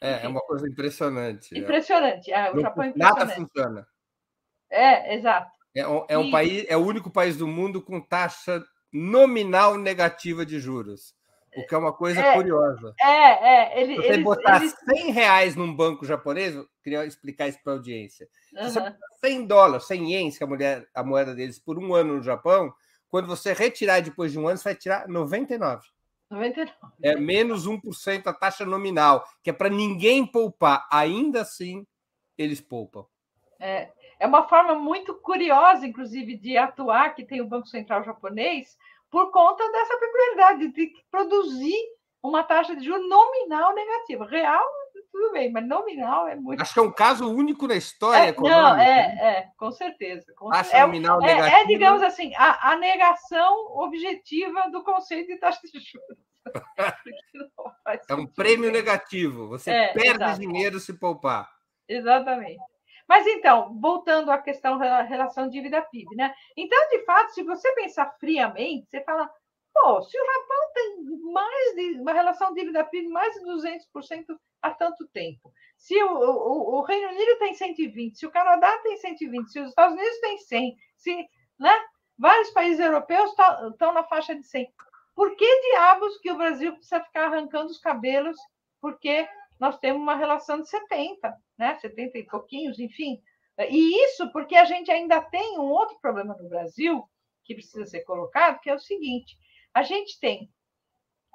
É, é uma coisa impressionante. É. Impressionante. É, o não, Japão é impressionante. Nada funciona. É, exato. É, é um país, é o único país do mundo com taxa nominal negativa de juros. O que é uma coisa é, curiosa. É, é. Ele, Se você eles, botar eles... 100 reais num banco japonês, eu queria explicar isso para a audiência. Se você botar 100 dólares, 100 ienes, que é a, mulher, a moeda deles, por um ano no Japão, quando você retirar depois de um ano, você vai tirar 99. 99. É menos 1% a taxa nominal, que é para ninguém poupar. Ainda assim, eles poupam. É, é uma forma muito curiosa, inclusive, de atuar que tem o Banco Central japonês, por conta dessa peculiaridade de produzir uma taxa de juros nominal negativa. Real, tudo bem, mas nominal é muito. Acho que é um caso único na história é. Não, é, é, com certeza. Com taxa é, nominal é, negativa. É, digamos assim, a, a, negação objetiva do conceito de taxa de juros. é um prêmio negativo. Você é, perde exatamente. dinheiro se poupar. Exatamente. Mas então, voltando à questão da relação dívida-PIB, né? Então, de fato, se você pensar friamente, você fala, pô, se o Japão tem mais de uma relação dívida-PIB mais de 200% há tanto tempo, se o, o, o, Reino Unido tem 120, se o Canadá tem 120, se os Estados Unidos tem 100, se, né? Vários países europeus estão na faixa de 100. Por que diabos que o Brasil precisa ficar arrancando os cabelos? Porque nós temos uma relação de 70, né? 70 e pouquinhos, enfim. E isso porque a gente ainda tem um outro problema no Brasil que precisa ser colocado, que é o seguinte: a gente tem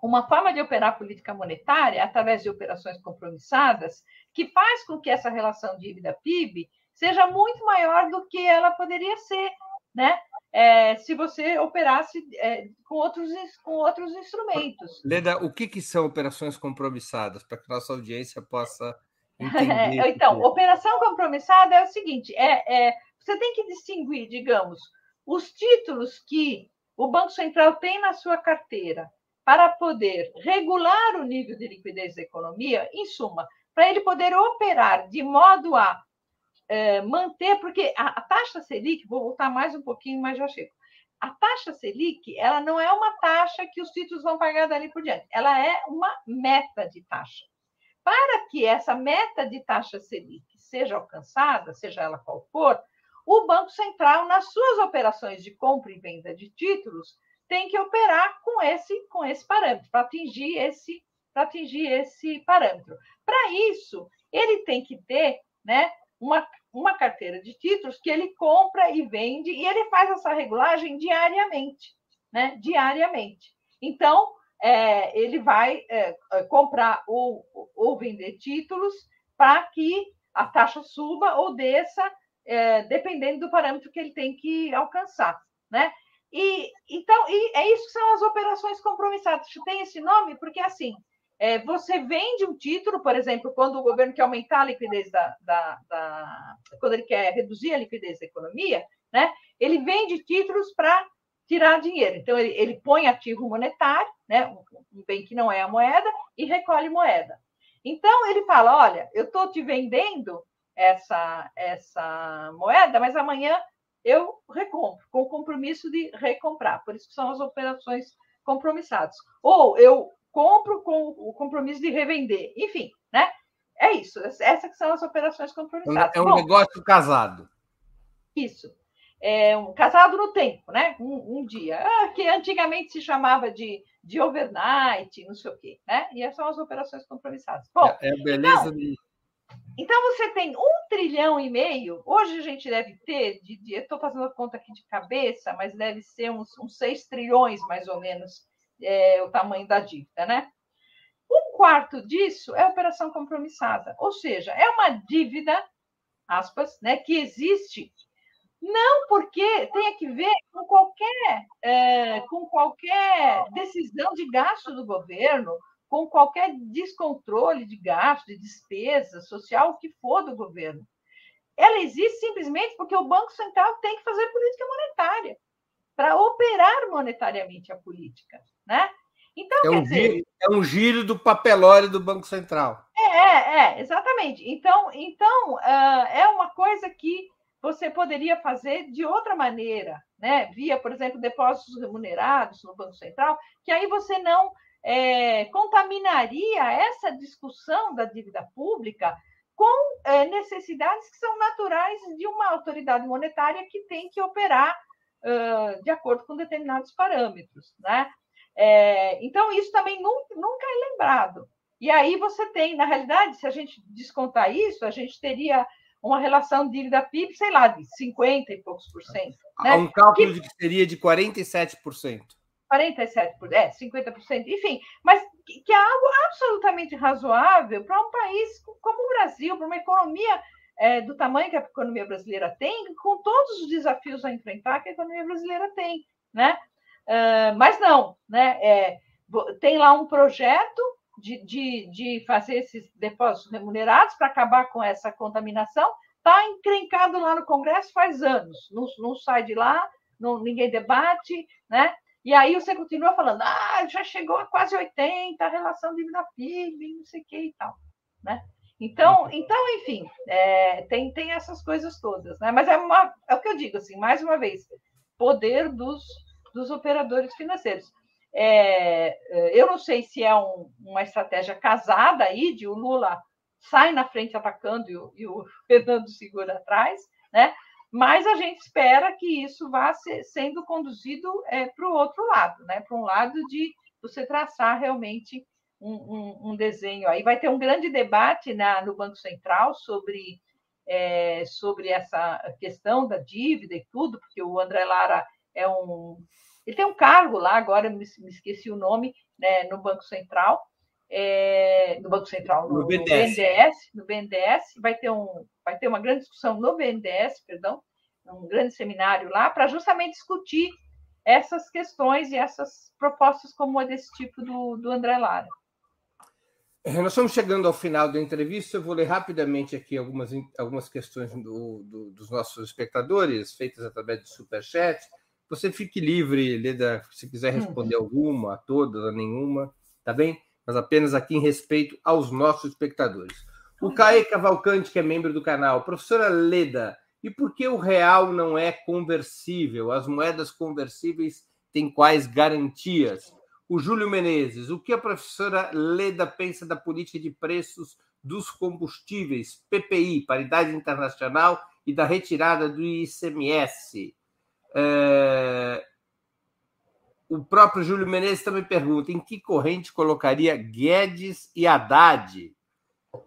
uma forma de operar política monetária através de operações compromissadas que faz com que essa relação dívida-PIB seja muito maior do que ela poderia ser, né? é, se você operasse é, com, outros, com outros instrumentos. Leda, o que, que são operações compromissadas, para que nossa audiência possa entender? então, operação compromissada é o seguinte: é, é, você tem que distinguir, digamos, os títulos que o Banco Central tem na sua carteira para poder regular o nível de liquidez da economia, em suma, para ele poder operar de modo a é, manter, porque a, a, taxa Selic, vou voltar mais um pouquinho, mas já chego. A taxa Selic, ela não é uma taxa que os títulos vão pagar dali por diante, ela é uma meta de taxa. Para que essa meta de taxa Selic seja alcançada, seja ela qual for, o Banco Central, nas suas operações de compra e venda de títulos, tem que operar com esse, com esse parâmetro, para atingir esse, para atingir esse parâmetro. Para isso, ele tem que ter né, uma, uma carteira de títulos que ele compra e vende, e ele faz essa regulagem diariamente, né? Diariamente. Então, é, ele vai é, comprar ou, ou vender títulos para que a taxa suba ou desça, é, dependendo do parâmetro que ele tem que alcançar, né? E então e é isso que são as operações compromissadas. Tem esse nome porque assim é, você vende um título, por exemplo, quando o governo quer aumentar a liquidez da, da, da quando ele quer reduzir a liquidez da economia, né? Ele vende títulos para tirar dinheiro. Então ele, ele põe ativo monetário, né? Um, bem que não é a moeda e recolhe moeda. Então ele fala, olha, eu estou te vendendo essa essa moeda, mas amanhã eu recompro, com o compromisso de recomprar. Por isso que são as operações compromissadas. Ou eu compro com o compromisso de revender. Enfim, né? É isso. Essas são as operações compromissadas. É um Bom, negócio casado. Isso. É um casado no tempo, né? Um, um dia. Ah, que antigamente se chamava de, de overnight, não sei o quê, né? E essas são as operações compromissadas. Bom, é, é beleza então, de. Então você tem um trilhão e meio. Hoje a gente deve ter, de, de, eu estou fazendo a conta aqui de cabeça, mas deve ser uns, uns 6 trilhões, mais ou menos, é, o tamanho da dívida, né? Um quarto disso é operação compromissada, ou seja, é uma dívida, aspas, né, que existe não porque tenha que ver com qualquer, é, com qualquer decisão de gasto do governo, com qualquer descontrole de gasto, de despesa social, o que for do governo. Ela existe simplesmente porque o Banco Central tem que fazer política monetária para operar monetariamente a política, né? Então, é, um dizer, giro, é um giro do papelório do Banco Central. É, é, é exatamente. Então, então uh, é uma coisa que você poderia fazer de outra maneira, né? Via, por exemplo, depósitos remunerados no Banco Central, que aí você não é, contaminaria essa discussão da dívida pública com é, necessidades que são naturais de uma autoridade monetária que tem que operar uh, de acordo com determinados parâmetros, né? É, então, isso também nunca, nunca é lembrado. E aí você tem, na realidade, se a gente descontar isso, a gente teria uma relação dívida-PIB, sei lá, de 50 e poucos por cento. Né? Há um cálculo que, de que seria de 47%. 47%, é, 50%, enfim, mas que é algo absolutamente razoável para um país como o Brasil, para uma economia é, do tamanho que a economia brasileira tem, com todos os desafios a enfrentar que a economia brasileira tem, né? Uh, mas não, né? É, tem lá um projeto de, de, de fazer esses depósitos remunerados para acabar com essa contaminação, está encrencado lá no Congresso faz anos, não, não sai de lá, não, ninguém debate, né? E aí você continua falando, ah, já chegou a quase 80 a relação dívida-PIB, não sei o que e tal, né? Então, então enfim, é, tem, tem essas coisas todas, né? Mas é, uma, é o que eu digo, assim, mais uma vez, poder dos, dos operadores financeiros. É, eu não sei se é um, uma estratégia casada aí, de o Lula sai na frente atacando e o, e o Fernando segura atrás, né? mas a gente espera que isso vá ser, sendo conduzido é, para o outro lado, né? para um lado de você traçar realmente um, um, um, desenho. Aí vai ter um grande debate na, no Banco Central sobre, é, sobre essa questão da dívida e tudo, porque o André Lara é um. Ele tem um cargo lá, agora me, me esqueci o nome, né, no Banco Central, é, no Banco Central, no, no, BNDES. no, BNDES. no BNDES, vai ter, um, vai ter uma grande discussão no BNDES, perdão, um grande seminário lá, para justamente discutir essas questões e essas propostas como a desse tipo do, do André Lara. É, nós estamos chegando ao final da entrevista. Eu vou ler rapidamente aqui algumas, algumas questões do, do, dos nossos espectadores, feitas através do Superchat. Você fique livre, Leda, se quiser hum. responder hum. alguma, a todas, a nenhuma, tá bem? mas apenas aqui em respeito aos nossos espectadores. O Caê Cavalcante, que é membro do canal, professora Leda, e por que o real não é conversível? As moedas conversíveis têm quais garantias? O Júlio Menezes, o que a professora Leda pensa da política de preços dos combustíveis, PPI, paridade internacional, e da retirada do ICMS? É o próprio Júlio Menezes também pergunta em que corrente colocaria Guedes e Haddad.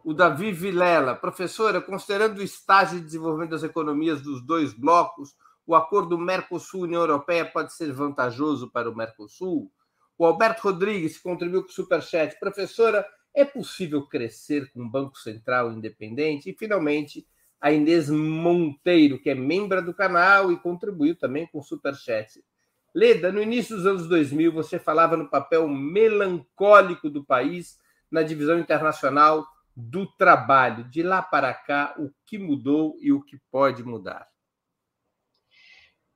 O Davi Vilela, professora, considerando o estágio de desenvolvimento das economias dos dois blocos, o acordo Mercosul-União Europeia pode ser vantajoso para o Mercosul? O Alberto Rodrigues contribuiu com o Superchat. Professora, é possível crescer com um Banco Central independente? E, finalmente, a Inês Monteiro, que é membro do canal e contribuiu também com Superchat. Leda, no início dos anos 2000, você falava no papel melancólico do país na divisão internacional do trabalho. De lá para cá, o que mudou e o que pode mudar?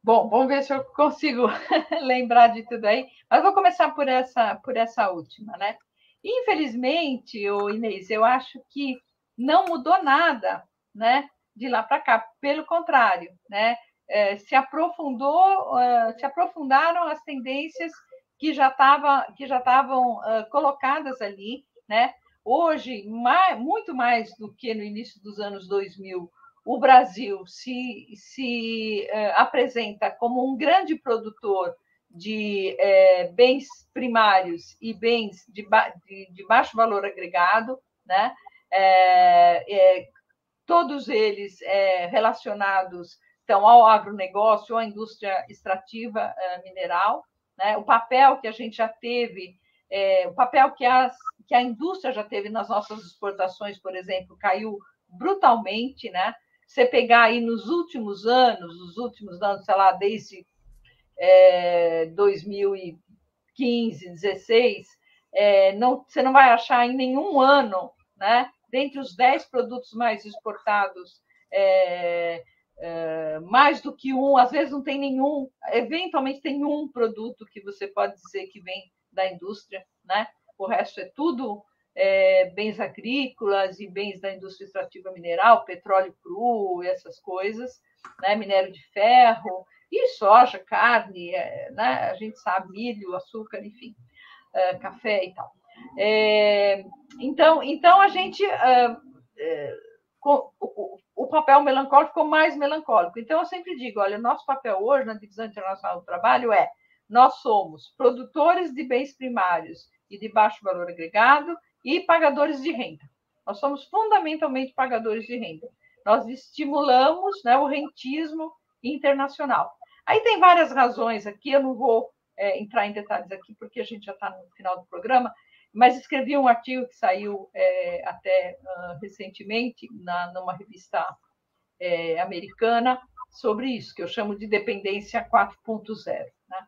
Bom, vamos ver se eu consigo lembrar de tudo aí. Mas vou começar por essa, por essa última, né? Infelizmente, o Inês, eu acho que não mudou nada, né? De lá para cá, pelo contrário, né? é, se aprofundou, uh, se aprofundaram as tendências que já estavam que já estavam uh, colocadas ali, né? Hoje, mais, muito mais do que no início dos anos 2000, o Brasil se, se uh, apresenta como um grande produtor de é, bens primários e bens de, ba de, de, baixo valor agregado, né? É, é, todos eles é, relacionados então, ao agronegócio, à indústria extrativa uh, mineral, né? o papel que a gente já teve, é, o papel que, as, que a indústria já teve nas nossas exportações, por exemplo, caiu brutalmente, né? Você pegar aí nos últimos anos, os últimos anos, sei lá, desde é, 2015, 16, é, não, você não vai achar em nenhum ano, né? Dentre os 10 produtos mais exportados é, é, mais do que um, às vezes não tem nenhum, eventualmente tem um produto que você pode dizer que vem da indústria, né? O resto é tudo é, bens agrícolas e bens da indústria extrativa mineral, petróleo cru, essas coisas, né? minério de ferro, e soja, carne, é, né? a gente sabe, milho, açúcar, enfim, é, café e tal. É, então, então, a gente. É, é, o, o papel melancólico ficou mais melancólico. Então, eu sempre digo: olha, nosso papel hoje na Divisão Internacional do Trabalho é nós somos produtores de bens primários e de baixo valor agregado e pagadores de renda. Nós somos fundamentalmente pagadores de renda. Nós estimulamos né, o rentismo internacional. Aí tem várias razões aqui, eu não vou é, entrar em detalhes aqui, porque a gente já está no final do programa, mas escrevi um artigo que saiu é, até uh, recentemente na, numa revista é, americana sobre isso, que eu chamo de dependência 4.0. Né?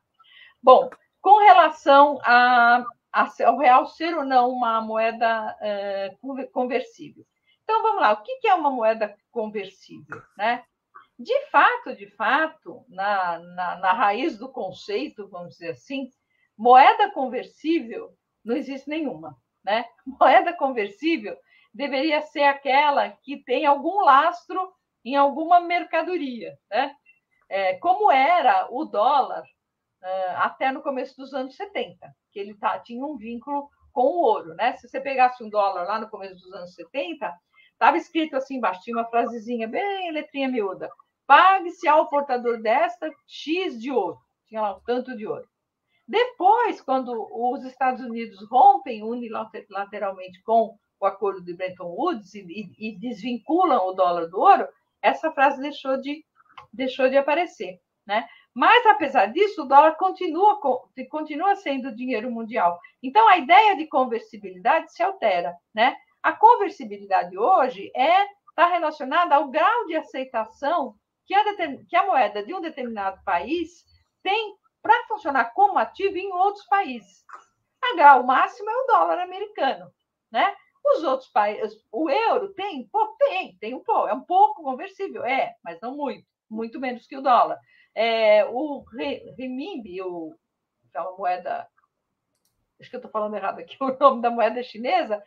Bom, com relação a, a, ao real ser ou não uma moeda é, conversível. Então, vamos lá, o que é uma moeda conversível? Né? De fato, de fato, na, na, na raiz do conceito, vamos dizer assim, moeda conversível não existe nenhuma. Né? Moeda conversível deveria ser aquela que tem algum lastro em alguma mercadoria, né? É, como era o dólar uh, até no começo dos anos 70, que ele tá, tinha um vínculo com o ouro. Né? Se você pegasse um dólar lá no começo dos anos 70, estava escrito assim embaixo, tinha uma frasezinha bem letrinha miúda, pague-se ao portador desta X de ouro. Tinha lá um tanto de ouro. Depois, quando os Estados Unidos rompem unilateralmente com o acordo de Bretton Woods e, e, e, desvinculam o dólar do ouro, essa frase deixou de, deixou de aparecer. Né? Mas, apesar disso, o dólar continua, continua sendo dinheiro mundial. Então, a ideia de conversibilidade se altera. Né? A conversibilidade hoje é está relacionada ao grau de aceitação que a, que a moeda de um determinado país tem para funcionar como ativo em outros países. Grau máximo é o dólar americano, né? Os outros países, o euro tem, pô, tem, tem um pouco, é um pouco conversível, é, mas não muito, muito menos que o dólar. É, o renminbi, o, é uma moeda, acho que eu estou falando errado aqui, o nome da moeda chinesa,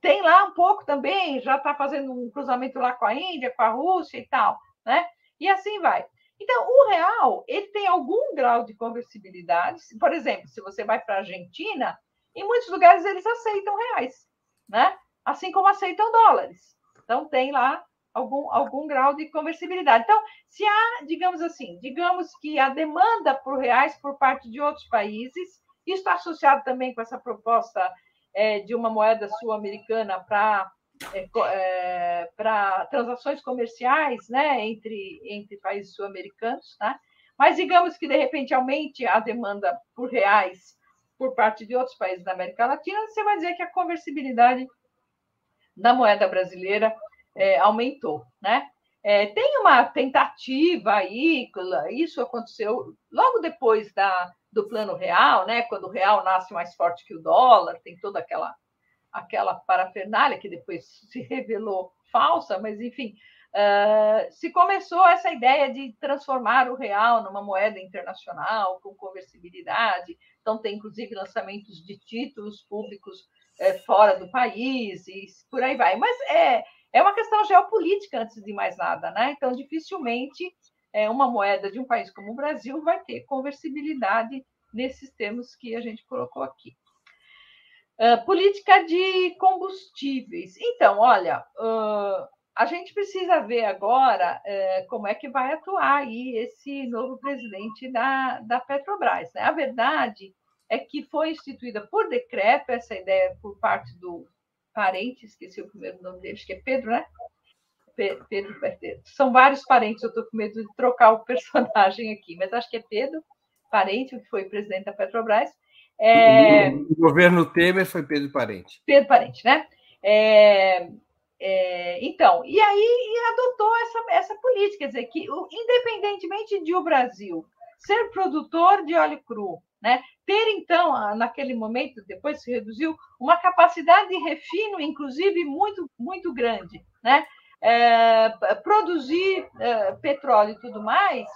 tem lá um pouco também, já está fazendo um cruzamento lá com a Índia, com a Rússia e tal, né? E assim vai. Então, o real, ele tem algum grau de conversibilidade. Por exemplo, se você vai para a Argentina, em muitos lugares eles aceitam reais, né? Assim como aceitam dólares. Então, tem lá algum, algum grau de conversibilidade. Então, se há, digamos assim, digamos que a demanda por reais por parte de outros países, isso está associado também com essa proposta é, de uma moeda sul-americana para é, é, para transações comerciais né, entre, entre países sul-americanos, tá? mas digamos que de repente aumente a demanda por reais por parte de outros países da América Latina, você vai dizer que a conversibilidade da moeda brasileira é, aumentou. Né? É, tem uma tentativa aí, isso aconteceu logo depois da, do plano real, né? quando o real nasce mais forte que o dólar, tem toda aquela aquela parafernália que depois se revelou falsa, mas enfim, uh, se começou essa ideia de transformar o real numa moeda internacional com conversibilidade. Então tem inclusive lançamentos de títulos públicos é, fora do país e por aí vai. Mas é é uma questão geopolítica antes de mais nada, né? Então dificilmente é, uma moeda de um país como o Brasil vai ter conversibilidade nesses termos que a gente colocou aqui. Ah, política de combustíveis. Então, olha, uh, a gente precisa ver agora uh, como é que vai atuar aí esse novo presidente da, da Petrobras. Né? A verdade é que foi instituída por decreto essa ideia por parte do parente, esqueci o primeiro nome dele, acho que é Pedro, né? Pedro, Pedro, são vários parentes, eu estou com medo de trocar o personagem aqui, mas acho que é Pedro, parente, que foi presidente da Petrobras, é... O governo Temer foi Pedro Parente. Pedro Parente, né? É... É... então, e aí e adotou essa, essa política, quer dizer, que independentemente de o Brasil ser produtor de óleo cru, né, ter então, naquele momento, depois se reduziu, uma capacidade de refino, inclusive, muito, muito grande, né? é, produzir é, petróleo e tudo mais,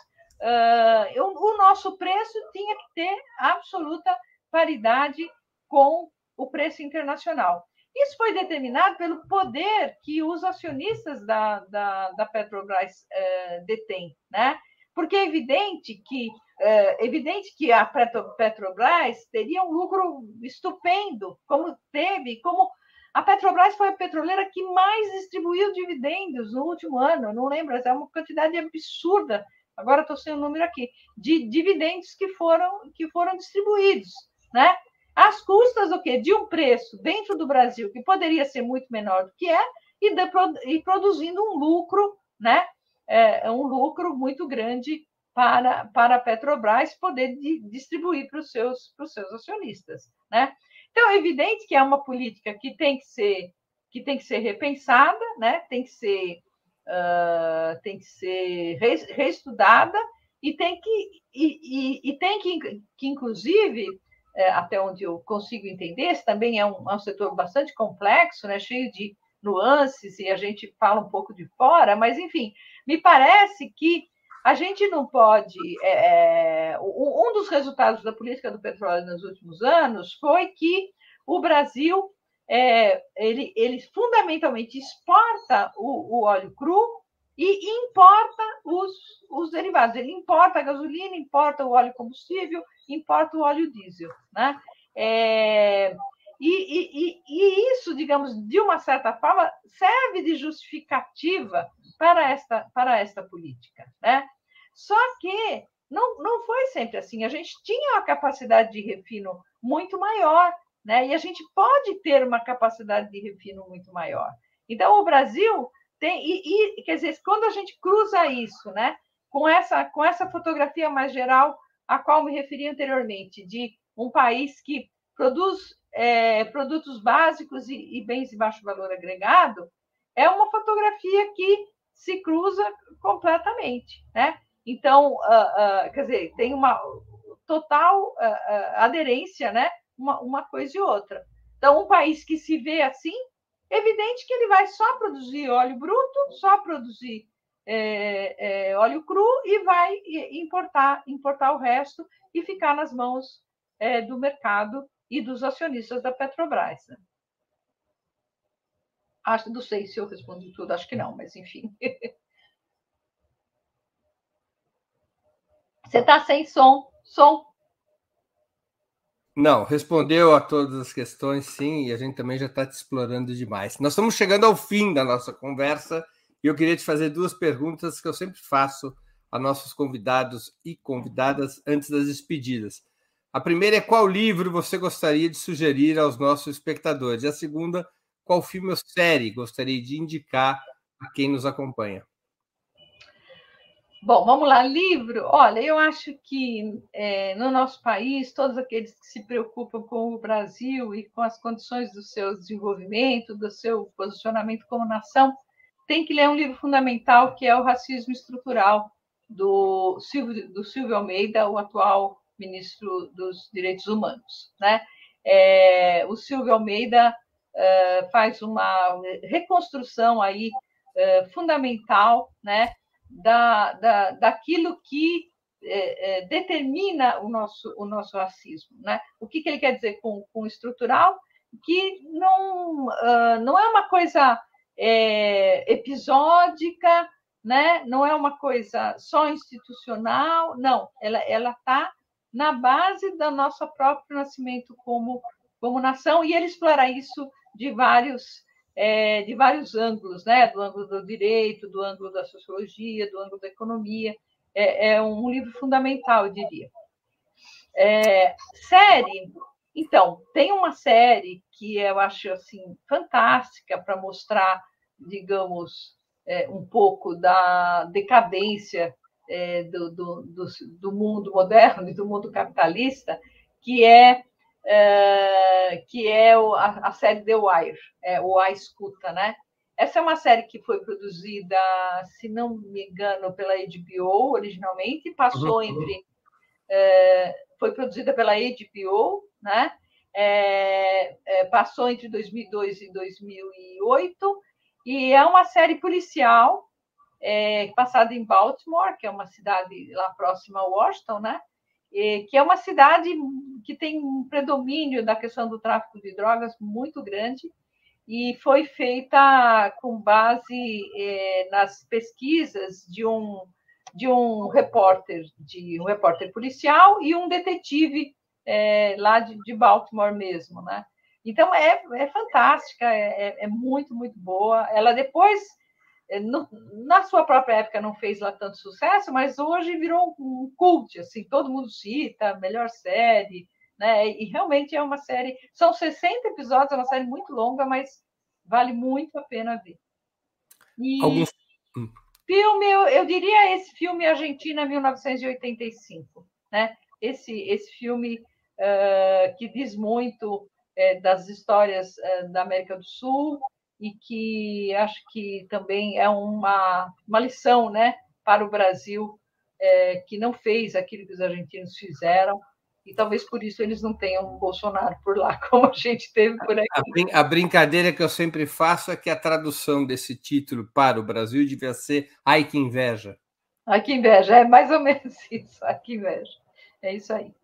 é, o nosso preço tinha que ter absoluta paridade com o preço internacional. Isso foi determinado pelo poder que os acionistas da, da, da Petrobras é, detêm, né? Porque é evidente que é evidente que a Petrobras teria um lucro estupendo, como teve, como a Petrobras foi a petroleira que mais distribuiu dividendos no último ano, não lembro, é uma quantidade absurda, agora estou sem o número aqui, de dividendos que foram, que foram distribuídos, né? Às custas do quê? De um preço dentro do Brasil que poderia ser muito menor do que é e, de, e produzindo um lucro, né? É, um lucro muito grande para, para a Petrobras poder de, distribuir para os seus, para os seus acionistas, né? Então, é evidente que é uma política que tem que ser, que tem que ser repensada, né? tem que ser, uh, tem que ser reestudada e tem que, e, e, e tem que, que inclusive, é, até onde eu consigo entender, esse também é um, é um setor bastante complexo, né? cheio de nuances, e a gente fala um pouco de fora, mas, enfim, me parece que a gente não pode. É, é um dos resultados da política do petróleo nos últimos anos foi que o Brasil é, ele, ele fundamentalmente exporta o, o, óleo cru e importa os, os derivados. Ele importa a gasolina, importa o óleo combustível, importa o óleo diesel. Né? É, e, e, e, isso, digamos, de uma certa forma, serve de justificativa para esta, para esta política. Né? Só que não, não foi sempre assim. A gente tinha uma capacidade de refino muito maior, né? e a gente pode ter uma capacidade de refino muito maior. Então, o Brasil tem. E, e, quer dizer, quando a gente cruza isso né, com, essa, com essa fotografia mais geral, a qual me referi anteriormente, de um país que produz é, produtos básicos e, e bens de baixo valor agregado, é uma fotografia que se cruza completamente. Né? Então, uh, uh, quer dizer, tem uma total uh, aderência, né? Uma, uma coisa e outra. Então, um país que se vê assim, evidente que ele vai só produzir óleo bruto, só produzir é, é, óleo cru e vai importar, importar o resto e ficar nas mãos é, do mercado e dos acionistas da Petrobras. Né? Acho, não sei se eu respondi tudo, acho que não, mas enfim. Você está sem som. Som. Não, respondeu a todas as questões, sim, e a gente também já está te explorando demais. Nós estamos chegando ao fim da nossa conversa e eu queria te fazer duas perguntas que eu sempre faço a nossos convidados e convidadas antes das despedidas. A primeira é qual livro você gostaria de sugerir aos nossos espectadores? E a segunda, qual filme ou série gostaria de indicar a quem nos acompanha? Bom, vamos lá, livro. Olha, eu acho que é, no nosso país, todos aqueles que se preocupam com o Brasil e com as condições do seu desenvolvimento, do seu posicionamento como nação, tem que ler um livro fundamental que é o Racismo Estrutural, do Silvio, do Silvio Almeida, o atual ministro dos Direitos Humanos. Né? É, o Silvio Almeida é, faz uma reconstrução aí é, fundamental, né? da, da, daquilo que é, determina o nosso, o nosso racismo. Né? O que, que ele quer dizer com, com estrutural? Que não, uh, não é uma coisa é, episódica, né? não é uma coisa só institucional, não, ela está na base do nosso próprio nascimento como, como nação, e ele explora isso de vários é, de vários ângulos, né? do ângulo do direito, do ângulo da sociologia, do ângulo da economia. É, é um livro fundamental, eu diria. É, série, então, tem uma série que eu acho assim fantástica para mostrar, digamos, é, um pouco da decadência é, do, do, do, do, mundo moderno e do mundo capitalista, que é é, que é o, a, a, série The Wire, é, o A Escuta, né? Essa é uma série que foi produzida, se não me engano, pela HBO originalmente, passou uhum. entre. É, foi produzida pela HBO, né? É, é, passou entre 2002 e 2008 E é uma série policial é, passada em Baltimore, que é uma cidade lá próxima a Washington, né? E, que é uma cidade que tem um predomínio da questão do tráfico de drogas muito grande e foi feita com base é, nas pesquisas de um de um repórter de um repórter policial e um detetive é, lá de, de, Baltimore mesmo, né? Então é, é fantástica, é, é, é muito muito boa. Ela depois é, no, na sua própria época não fez lá tanto sucesso, mas hoje virou um cult, assim, todo mundo cita, melhor série, né? E realmente é uma série, são 60 episódios, é uma série muito longa, mas vale muito a pena ver. E Alguns... Hum. filme, eu, eu diria esse filme Argentina 1985, né? Esse esse filme que diz muito uh, das histórias uh, da América do Sul, e que acho que também é uma, uma lição né, para o Brasil, é, que não fez aquilo que os argentinos fizeram, e talvez por isso eles não tenham um Bolsonaro por lá, como a gente teve por aqui. A, a, brincadeira que eu sempre faço é que a tradução desse título para o Brasil devia ser Ai que inveja. Ai que inveja, é mais ou menos isso, ai que inveja. É isso aí.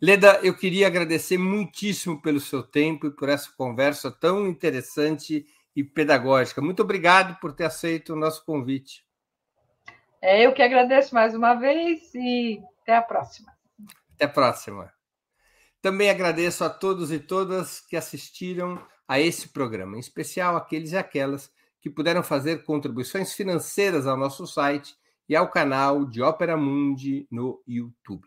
Leda, eu queria agradecer muitíssimo pelo seu tempo e por essa conversa tão interessante e pedagógica. Muito obrigado por ter aceito o nosso convite. É, eu que agradeço mais uma vez e até a próxima. Até a próxima. Também agradeço a todos e todas que assistiram a esse programa, em especial aqueles e aquelas que puderam fazer contribuições financeiras ao nosso site e ao canal de Ópera Mundi no YouTube.